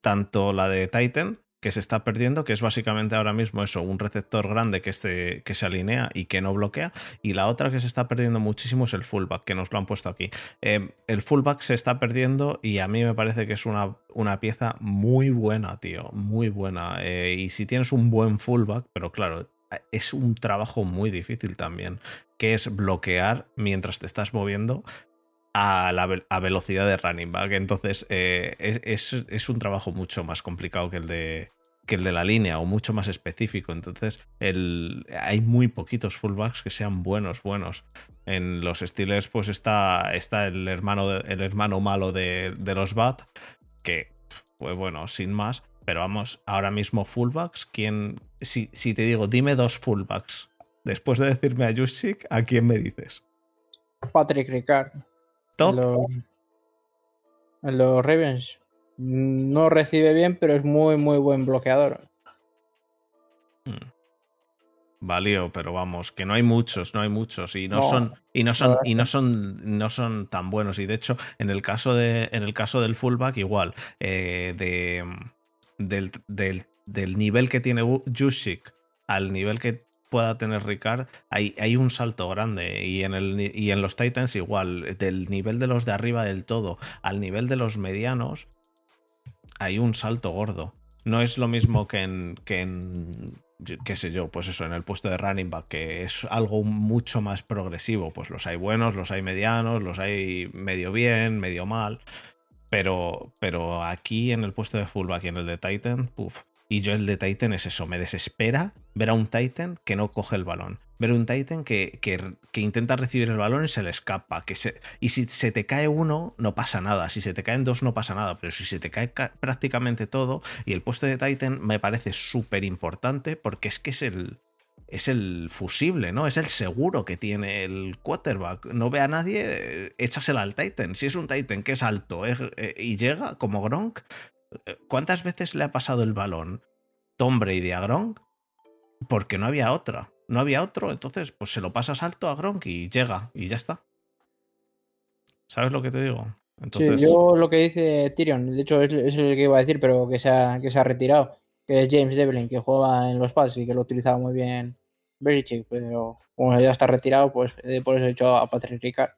tanto la de Titan, que se está perdiendo, que es básicamente ahora mismo eso, un receptor grande que, este, que se alinea y que no bloquea. Y la otra que se está perdiendo muchísimo es el fullback, que nos lo han puesto aquí. Eh, el fullback se está perdiendo y a mí me parece que es una, una pieza muy buena, tío, muy buena. Eh, y si tienes un buen fullback, pero claro, es un trabajo muy difícil también, que es bloquear mientras te estás moviendo a la velocidad de running back. Entonces eh, es, un trabajo mucho más complicado que el de que el de la línea o mucho más específico. Entonces el, hay muy poquitos fullbacks que sean buenos, buenos. En los Steelers pues está, está el, hermano el hermano malo de, los Bat, que pues bueno, sin más. Pero vamos, ahora mismo fullbacks, ¿quién, si, si te digo, dime dos fullbacks, después de decirme a Jusic, ¿a quién me dices? Patrick Ricard. Top. Los, en los Ravens. No recibe bien, pero es muy, muy buen bloqueador. Mm. Valió, pero vamos, que no hay muchos, no hay muchos y no, No, son y no son y no son no son tan buenos y de hecho en el caso de en el caso del fullback igual eh, de del, del- del nivel que tiene Juszczyk al nivel que pueda tener Ricard hay, hay un salto grande y en el y en los Titans igual del nivel de los de arriba del todo al nivel de los medianos hay un salto gordo. No es lo mismo que en, que en, qué sé yo, pues eso, en el puesto de running back, que es algo mucho más progresivo. Pues los hay buenos, los hay medianos, los hay medio bien, medio mal. Pero, pero aquí en el puesto de fullback y en el de Titan, puf. Y yo el de Titan es eso, me desespera ver a un Titan que no coge el balón. Ver un Titan que, que- intenta recibir el balón y se le escapa. Que se, y si se te cae uno, no pasa nada. Si se te caen dos, no pasa nada. Pero si se te cae ca- prácticamente todo, y el puesto de Titan me parece súper importante porque es que es el, es el fusible, ¿no? Es el seguro que tiene el quarterback. No ve a nadie, eh, échasela al Titan. Si es un Titan que es alto eh, eh, y llega, como Gronk, eh, ¿cuántas veces le ha pasado el balón Tom Brady a Gronk? Porque no había otra. No había otro, entonces pues se lo pasas alto a Gronk y llega y ya está. ¿Sabes lo que te digo? Entonces, Sí, yo lo que dice Tyrion, de hecho es, es el que iba a decir, pero que se ha, que se ha retirado, que es James Devlin, que juega en los Pats y que lo utilizaba muy bien Belichick, pero como ya está retirado, pues eh, por eso he hecho a Patrick Ricard.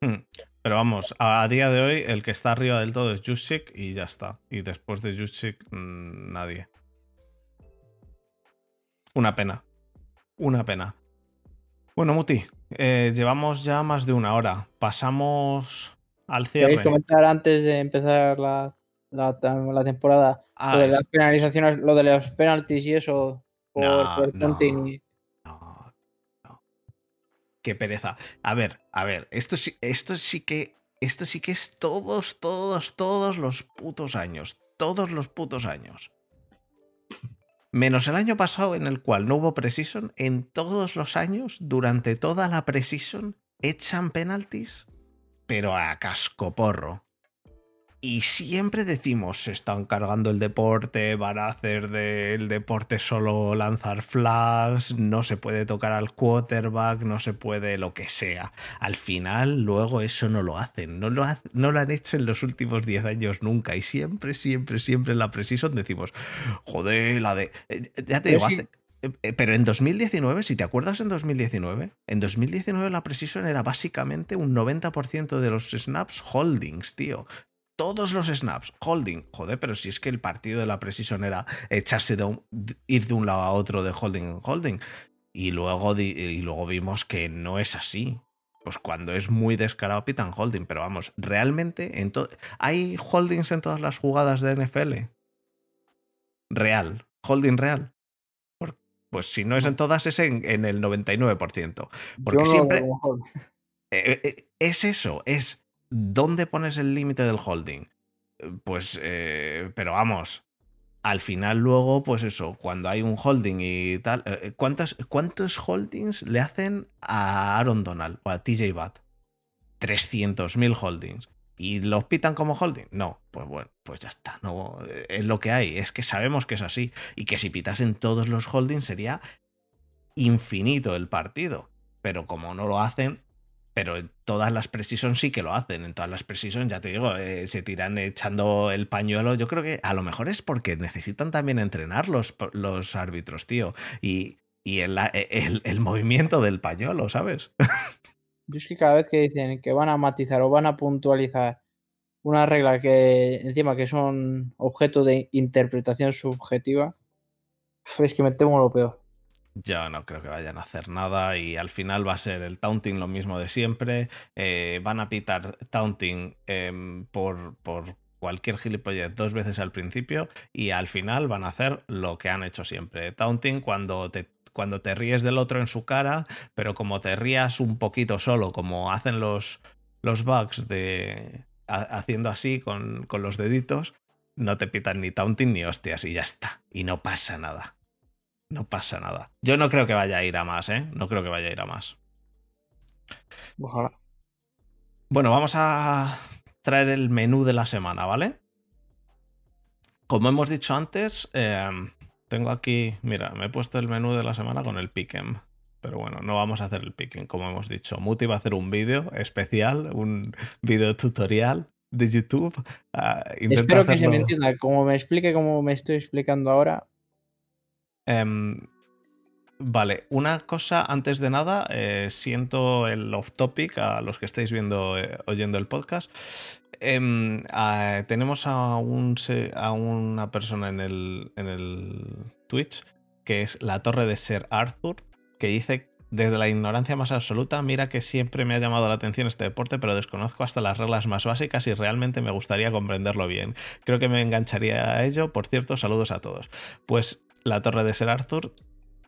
Hmm. Pero vamos, a, día de hoy el que está arriba del todo es Juszczyk y ya está. Y después de Juszczyk, mm, nadie. Una pena. Una pena. Bueno, Muti, eh, llevamos ya más de una hora. Pasamos al ¿Queréis cierre. comentar antes de empezar la, la, la temporada Ah, lo de es- las penalizaciones, lo de los penaltis y eso por, No, por no. y-. Qué pereza. A ver, a ver, esto sí, esto sí que. Esto sí que es todos, todos, todos los putos años. Todos los putos años. Menos el año pasado en el cual no hubo precision, en todos los años, durante toda la precision, echan penaltis, pero a cascoporro. Y siempre decimos, se están cargando el deporte, van a hacer del deporte solo lanzar flags, no se puede tocar al quarterback, no se puede lo que sea. Al final, luego eso no lo hacen, no lo, ha- no lo han hecho en los últimos 10 años nunca. Y siempre, siempre, siempre en la Precision decimos, joder, la de... eh, Ya te digo, hace- eh, eh, Pero en 2019, si te acuerdas en 2019, en 2019 la Precision era básicamente un 90% de los snaps holdings, tío. Todos los snaps, holding. Joder, pero si es que el partido de la Precision era echarse de un- ir de un lado a otro de holding en holding. Y luego, y luego vimos que no es así. Pues cuando es muy descarado pitan holding. Pero vamos, realmente en hay holdings en todas las jugadas de NFL. Real. Holding real. Por- Pues si no es en todas, es en, en el 99%. Porque Yo siempre-. (laughs) Eh, eh, es eso, es dónde pones el límite del holding. Eh, Pues, eh, pero vamos, al final luego, pues eso, cuando hay un holding y tal, eh, ¿cuántos, ¿cuántos holdings le hacen a Aaron Donald o a TJ Watt? 300.000 holdings. ¿Y los pitan como holding? No, pues bueno, pues ya está, no, es lo que hay, es que sabemos que es así y que si pitasen todos los holdings sería infinito el partido, pero como no lo hacen, pero en todas las Precision sí que lo hacen. En todas las Precision, ya te digo, eh, se tiran echando el pañuelo. Yo creo que a lo mejor es porque necesitan también entrenar los, los árbitros, tío. Y, y el, el- el movimiento del pañuelo, ¿sabes? Yo es que cada vez que dicen que van a matizar o van a puntualizar una regla que encima que son objeto de interpretación subjetiva, es que me temo lo peor. Yo no creo que vayan a hacer nada y al final va a ser el taunting lo mismo de siempre. eh, van a pitar taunting em, por, por cualquier gilipollez dos veces al principio y al final van a hacer lo que han hecho siempre. Taunting cuando te, cuando te ríes del otro en su cara, pero como te rías un poquito solo, como hacen los, los bugs de ha- haciendo así con, con los deditos, no te pitan ni taunting ni hostias y ya está. Y no pasa nada. No pasa nada. Yo no creo que vaya a ir a más, ¿eh? No creo que vaya a ir a más. Ojalá. Bueno, vamos a traer el menú de la semana, ¿vale? Como hemos dicho antes, em, tengo aquí, mira, me he puesto el menú de la semana con el Pick'em. Pero bueno, no vamos a hacer el picking, como hemos dicho. Muti va a hacer un vídeo especial, un vídeo tutorial de YouTube. Uh, Espero que se me entienda. Como me explique como me estoy explicando ahora. Um, vale, una cosa antes de nada, eh, siento el off topic a los que estáis viendo, eh, oyendo el podcast. Uh, tenemos a una persona en el, en el Twitch que es la torre de Ser Arthur, que dice desde la ignorancia más absoluta, mira que siempre me ha llamado la atención este deporte, pero desconozco hasta las reglas más básicas y realmente me gustaría comprenderlo bien. Creo que me engancharía a ello. Por cierto, saludos a todos. Pues la Torre de Ser Arthur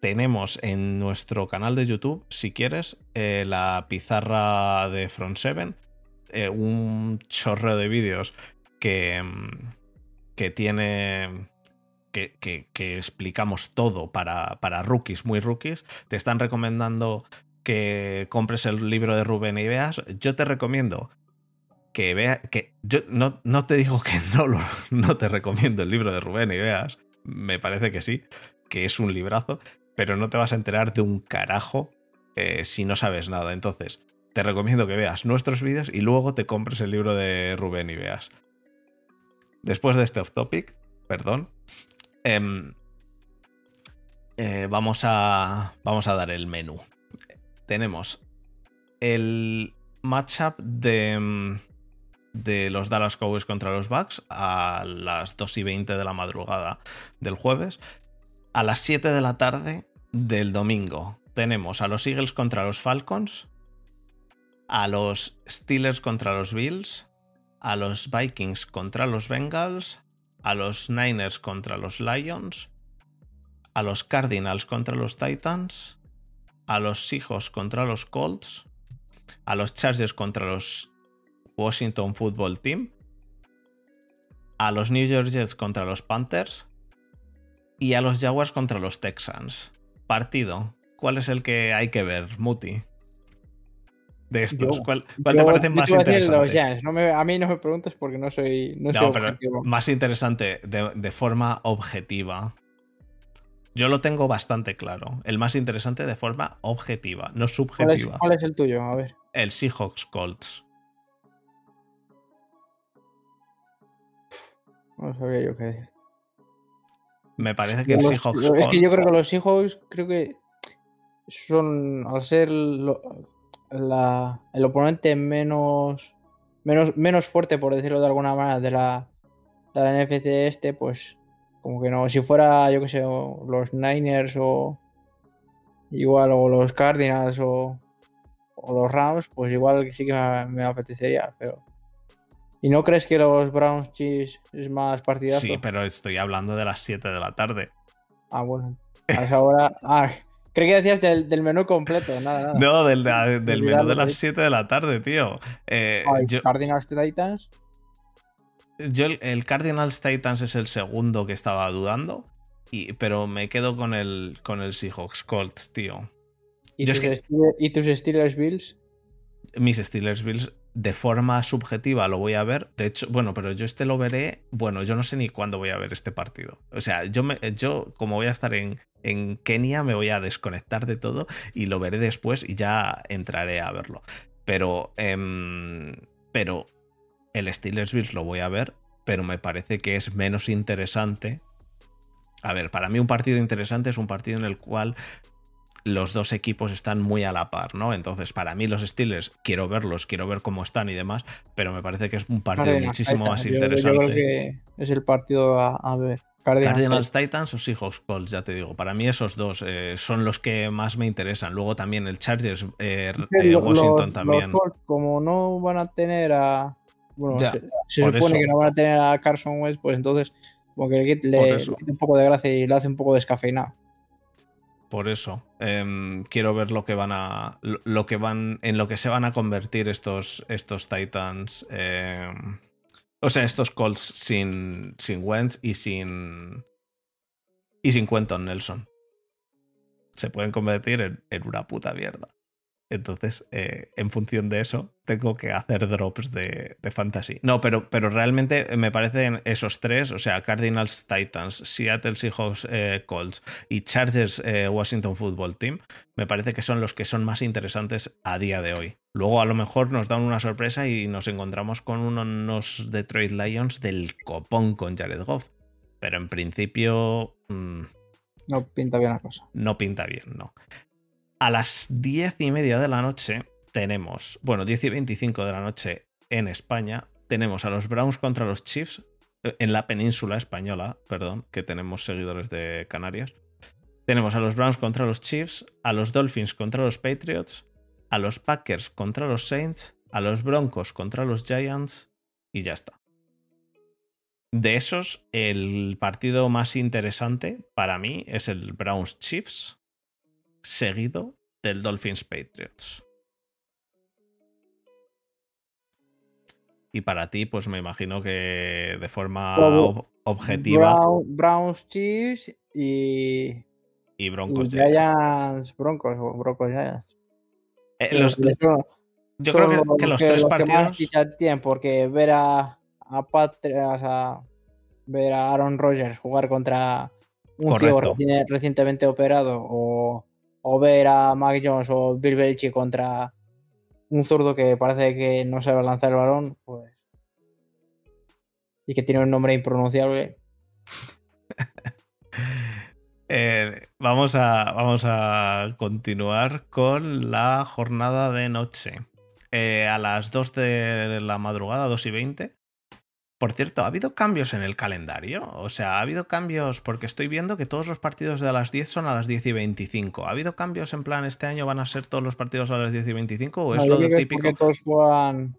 tenemos en nuestro canal de YouTube, si quieres, eh, la pizarra de Front 7, eh, un chorreo de vídeos que, mm, que tiene que, explicamos todo para, para, rookies, muy rookies, te están recomendando que compres el libro de Rubén y veas. Yo te recomiendo que veas, que yo no, no, te digo que no, lo, (laughs) no te recomiendo el libro de Rubén y veas, me parece que sí, que es un librazo, pero no te vas a enterar de un carajo eh, si no sabes nada. Entonces, te recomiendo que veas nuestros vídeos y luego te compres el libro de Rubén y veas. Después de este off topic, perdón, Em, eh, vamos, a, vamos a dar el menú. Tenemos el matchup de, em, de los Dallas Cowboys contra los Bucks a las 2 y 20 de la madrugada del jueves. A las 7 de la tarde del domingo tenemos a los Eagles contra los Falcons, a los Steelers contra los Bills, a los Vikings contra los Bengals, a los Niners contra los Lions, a los Cardinals contra los Titans, a los Seahawks contra los Colts, a los Chargers contra los Washington Football Team, a los New York Jets contra los Panthers y a los Jaguars contra los Texans. Partido. ¿Cuál es el que hay que ver, Muti? de estos? ¿Cuál, te parece más interesante? a mí no me preguntes porque no soy. No, más interesante de, forma objetiva. Yo lo tengo bastante claro. El más interesante de forma objetiva, no subjetiva. ¿Cuál es, el tuyo? A ver. El Seahawks Colts. No sabría yo qué decir. Me parece que el Seahawks. Es que yo creo que los Seahawks, creo que son, al ser el oponente menos, menos, menos fuerte, por decirlo de alguna manera, de la, de la NFC este, pues como que no. Si fuera, yo que sé, los Niners o igual, o los Cardinals o, o los Rams, pues igual sí que me, apetecería, pero. ¿Y no crees que los Browns Chiefs es más partidazo? Sí, pero estoy hablando de las 7 de la tarde. Ah, bueno. A esa hora. (laughs) Ah, Creo que decías del, menú completo, nada, nada. No, del, menú de las 7 de la tarde, tío. Eh, Cardinals Titans. Yo el, Cardinals Titans es el segundo que estaba dudando, y, pero me quedo con el, con el Seahawks Colts, tío. ¿Y, tus, ¿Y tus Steelers Bills? Mis Steelers Bills de forma subjetiva lo voy a ver. De hecho, bueno, pero yo este lo veré. Bueno, yo no sé ni cuándo voy a ver este partido. O sea, yo, me, yo como voy a estar en, en Kenia, me voy a desconectar de todo y lo veré después y ya entraré a verlo. Pero, em, pero el Steelers Bills lo voy a ver, pero me parece que es menos interesante. A ver, para mí un partido interesante es un partido en el cual los dos equipos están muy a la par, ¿no? Entonces, para mí los Steelers quiero verlos, quiero ver cómo están y demás, pero me parece que es un partido muchísimo más interesante. Yo creo que es el partido a, ver. Cardinals, Titans o Seahawks Colts, ya te digo. Para mí esos dos eh, son los que más me interesan. Luego también el Chargers, eh, eh, Washington también. como no van a tener a... Bueno, se, supone que no van a tener a Carson West, pues entonces como que le, le, un poco de gracia y le hace un poco descafeinado. Por eso. Em, quiero ver lo que van a. Lo que van. En lo que se van a convertir estos, estos Titans. Em, o sea, estos Colts sin. sin Wentz y sin. Y sin Quentin Nelson. Se pueden convertir en, una puta mierda. Entonces, eh, en función de eso, tengo que hacer drops de, fantasy. No, pero, pero realmente me parecen esos tres, o sea, Cardinals Titans, Seattle Seahawks eh, Colts y Chargers eh, Washington Football Team, me parece que son los que son más interesantes a día de hoy. Luego a lo mejor nos dan una sorpresa y nos encontramos con unos Detroit Lions del copón con Jared Goff. Pero en principio... Mm, no pinta bien la cosa. No pinta bien, no. A las diez y media de la noche tenemos, bueno, 10 y 25 de la noche en España, tenemos a los Browns contra los Chiefs eh, en la península española, perdón, que tenemos seguidores de Canarias. Tenemos a los Browns contra los Chiefs, a los Dolphins contra los Patriots, a los Packers contra los Saints, a los Broncos contra los Giants y ya está. De esos, el partido más interesante para mí es el Browns Chiefs, seguido del Dolphins Patriots. Y para ti, pues me imagino que de forma objetiva. Browns Chiefs y. Y Broncos Giants. Broncos o Broncos Giants. Eh, yo creo que, los tres partidos. tienen porque ver a, a, ver a Aaron Rodgers jugar contra un ciego recientemente operado o o ver a Mac Jones o Bill Belichick contra un zurdo que parece que no sabe lanzar el balón, pues. Y que tiene un nombre impronunciable. (laughs) Eh, vamos, a, vamos a continuar con la jornada de noche. Eh, a las 2 de la madrugada, 2 y 20, por cierto, ¿ha habido cambios en el calendario? O sea, ¿ha habido cambios? Porque estoy viendo que todos los partidos de a las 10 son a las 10 y 25. ¿Ha habido cambios en plan este año van a ser todos los partidos a las 10 y 25 o es lo típico? Que todos juegan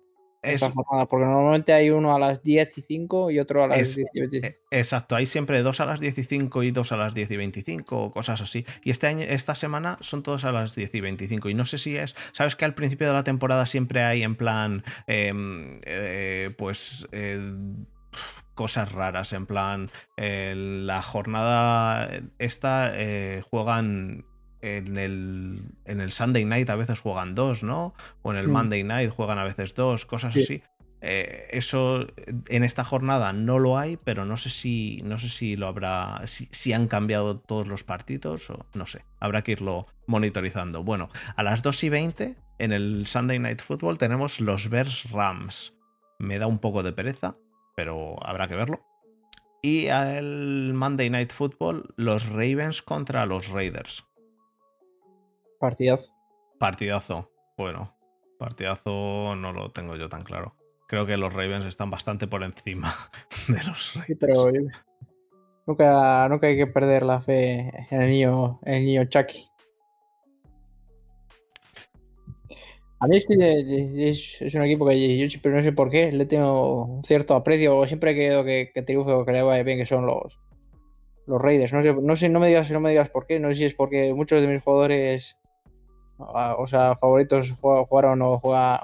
porque normalmente hay uno a las 10 y 5 y otro a las 10 y 25. E, exacto, hay siempre dos a las 10 y 5 y dos a las 10 y 25 o cosas así. Y este año, esta semana son todos a las 10 y 25. Y no sé si es, sabes que al principio de la temporada siempre hay en plan, em, eh, pues... Eh, cosas raras, en plan, la jornada esta eh, juegan en el, en el Sunday Night a veces juegan dos, ¿no? O en el mm. Monday Night juegan a veces dos, cosas así. Eh, eso en esta jornada no lo hay, pero no sé si, no sé si lo habrá, si, han cambiado todos los partidos o no sé, habrá que irlo monitorizando. Bueno, a las 2 y 20 en el Sunday Night Football tenemos los Bears Rams. Me da un poco de pereza, pero habrá que verlo. Y al Monday Night Football, los Ravens contra los Raiders. Partidazo. Partidazo. Bueno, partidazo no lo tengo yo tan claro. Creo que los Ravens están bastante por encima (laughs) de los Raiders. pero nunca, nunca hay que perder la fe en el niño, en el niño Chucky. A mí es que es, un equipo que yo siempre no sé por qué, le tengo un cierto aprecio, siempre he querido que, que triunfe o que le vaya bien, que son los, los Raiders. No sé, no sé, no me digas, no me digas por qué, no sé si es porque muchos de mis jugadores o sea, favoritos jugaron o juegan,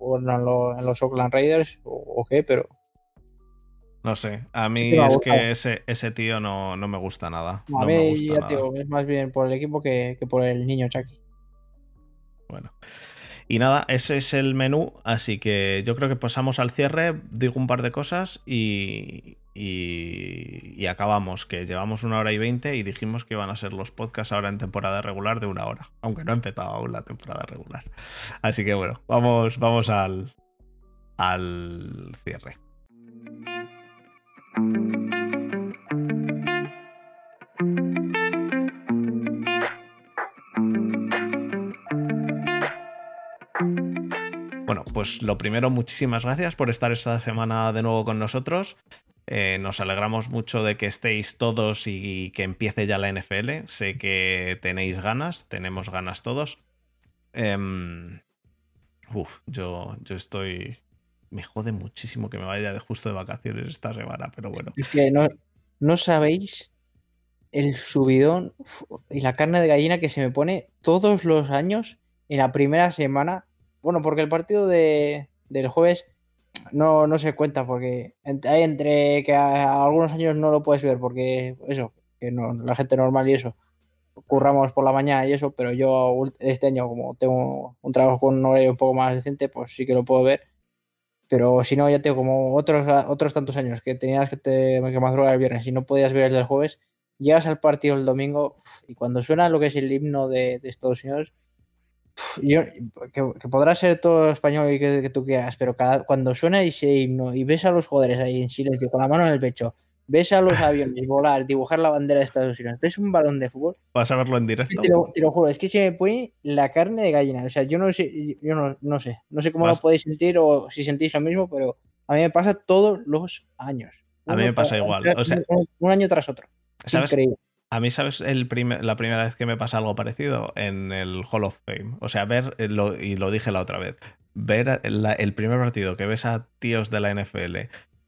en, los Oakland Raiders o, qué, pero... No sé, a mí es que ese, ese tío no, me gusta nada. a mí ya Tío, es más bien por el equipo que, que por el niño Chucky. Bueno. Y nada, ese es el menú, así que yo creo que pasamos al cierre, digo un par de cosas y, y, acabamos, que llevamos una hora y veinte y dijimos que iban a ser los podcasts ahora en temporada regular de una hora, aunque no ha empezado aún la temporada regular. Así que bueno, vamos, vamos al, al cierre. Pues lo primero, muchísimas gracias por estar esta semana de nuevo con nosotros. Eh, nos alegramos mucho de que estéis todos y que empiece ya la NFL. Sé que tenéis ganas, tenemos ganas todos. Em, uf, yo, yo estoy. Me jode muchísimo que me vaya de justo de vacaciones esta semana, pero bueno. Es que no, no sabéis el subidón y la carne de gallina que se me pone todos los años en la primera semana. Bueno, porque el partido de, del jueves no, no se cuenta porque hay entre que a, algunos años no lo puedes ver porque eso, que no, la gente normal y eso. curramos por la mañana y eso, pero yo este año, como tengo un trabajo con un horario un poco más decente, pues sí que lo puedo ver. Pero si no, ya tengo como otros, otros tantos años que tenías que, te, que madrugar el viernes y no podías ver el jueves, llegas al partido el domingo y cuando suena lo que es el himno de, Estados Unidos, yo, que, podrá ser todo español y que, tú quieras, pero cada, cuando suena ese himno y ves a los jugadores ahí en silencio con la mano en el pecho, ves a los aviones (laughs) volar, dibujar la bandera de Estados Unidos, ves un balón de fútbol. Vas a verlo en directo. Te lo, juro, es que se me pone la carne de gallina. O sea, yo no sé, yo no, no sé, no sé cómo lo podéis sentir o si sentís lo mismo, pero a mí me pasa todos los años. A mí me pasa igual. O sea, un año tras otro. ¿Sabes? A mí, ¿sabes el la primera vez que me pasa algo parecido? En el Hall of Fame. O sea, ver, eh, y lo dije la otra vez, ver el primer partido que ves a tíos de la NFL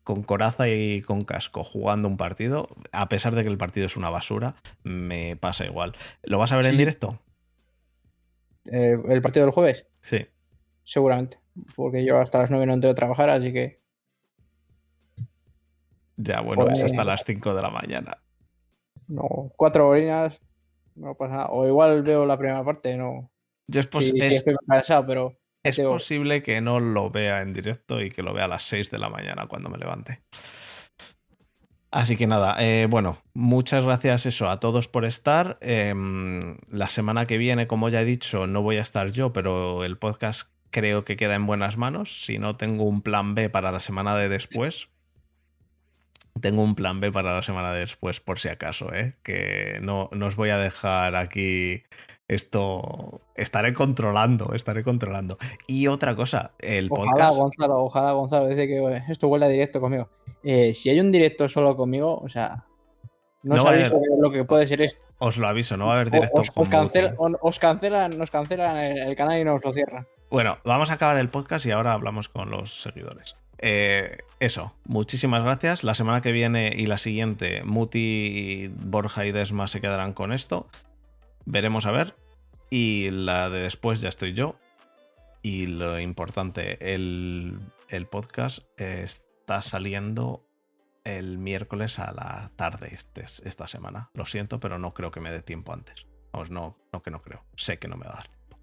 con coraza y con casco jugando un partido, a pesar de que el partido es una basura, me pasa igual. ¿Lo vas a ver en directo? Eh, ¿El partido del jueves? Sí. Seguramente. Porque yo hasta las 9 no entro a trabajar, así que. Ya, bueno, es hasta las 5 de la mañana. No, cuatro horinas, no pasa nada. O igual veo la primera parte, no. Yo es, pero. Es posible que no lo vea en directo y que lo vea a las 6 de la mañana cuando me levante. Así que nada, eh, bueno, muchas gracias eso a todos por estar. Em, la semana que viene, como ya he dicho, no voy a estar yo, pero el podcast creo que queda en buenas manos. Si no, tengo un plan B para la semana de después. Tengo un plan B para la semana de después, por si acaso, ¿eh? que no, no os voy a dejar aquí esto estaré controlando, estaré controlando. Y otra cosa, el ojalá, podcast. Gonzalo, ojalá Gonzalo dice que esto huele a directo conmigo. Eh, si hay un directo solo conmigo, o sea, no, sabéis lo que puede ser esto. Os lo aviso, no va a haber directo os, os, cancelan, nos cancelan el, canal y nos lo cierran. Bueno, vamos a acabar el podcast y ahora hablamos con los seguidores. Eh, eso, muchísimas gracias. La semana que viene y la siguiente, Muti, Borja y Desma se quedarán con esto. Veremos a ver. Y la de después ya estoy yo. Y lo importante, el, podcast está saliendo el miércoles a la tarde este, esta semana. Lo siento, pero no creo que me dé tiempo antes. Vamos, no, no que no creo. Sé que no me va a dar tiempo.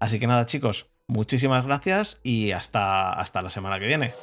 Así que nada, chicos, muchísimas gracias y hasta, hasta la semana que viene.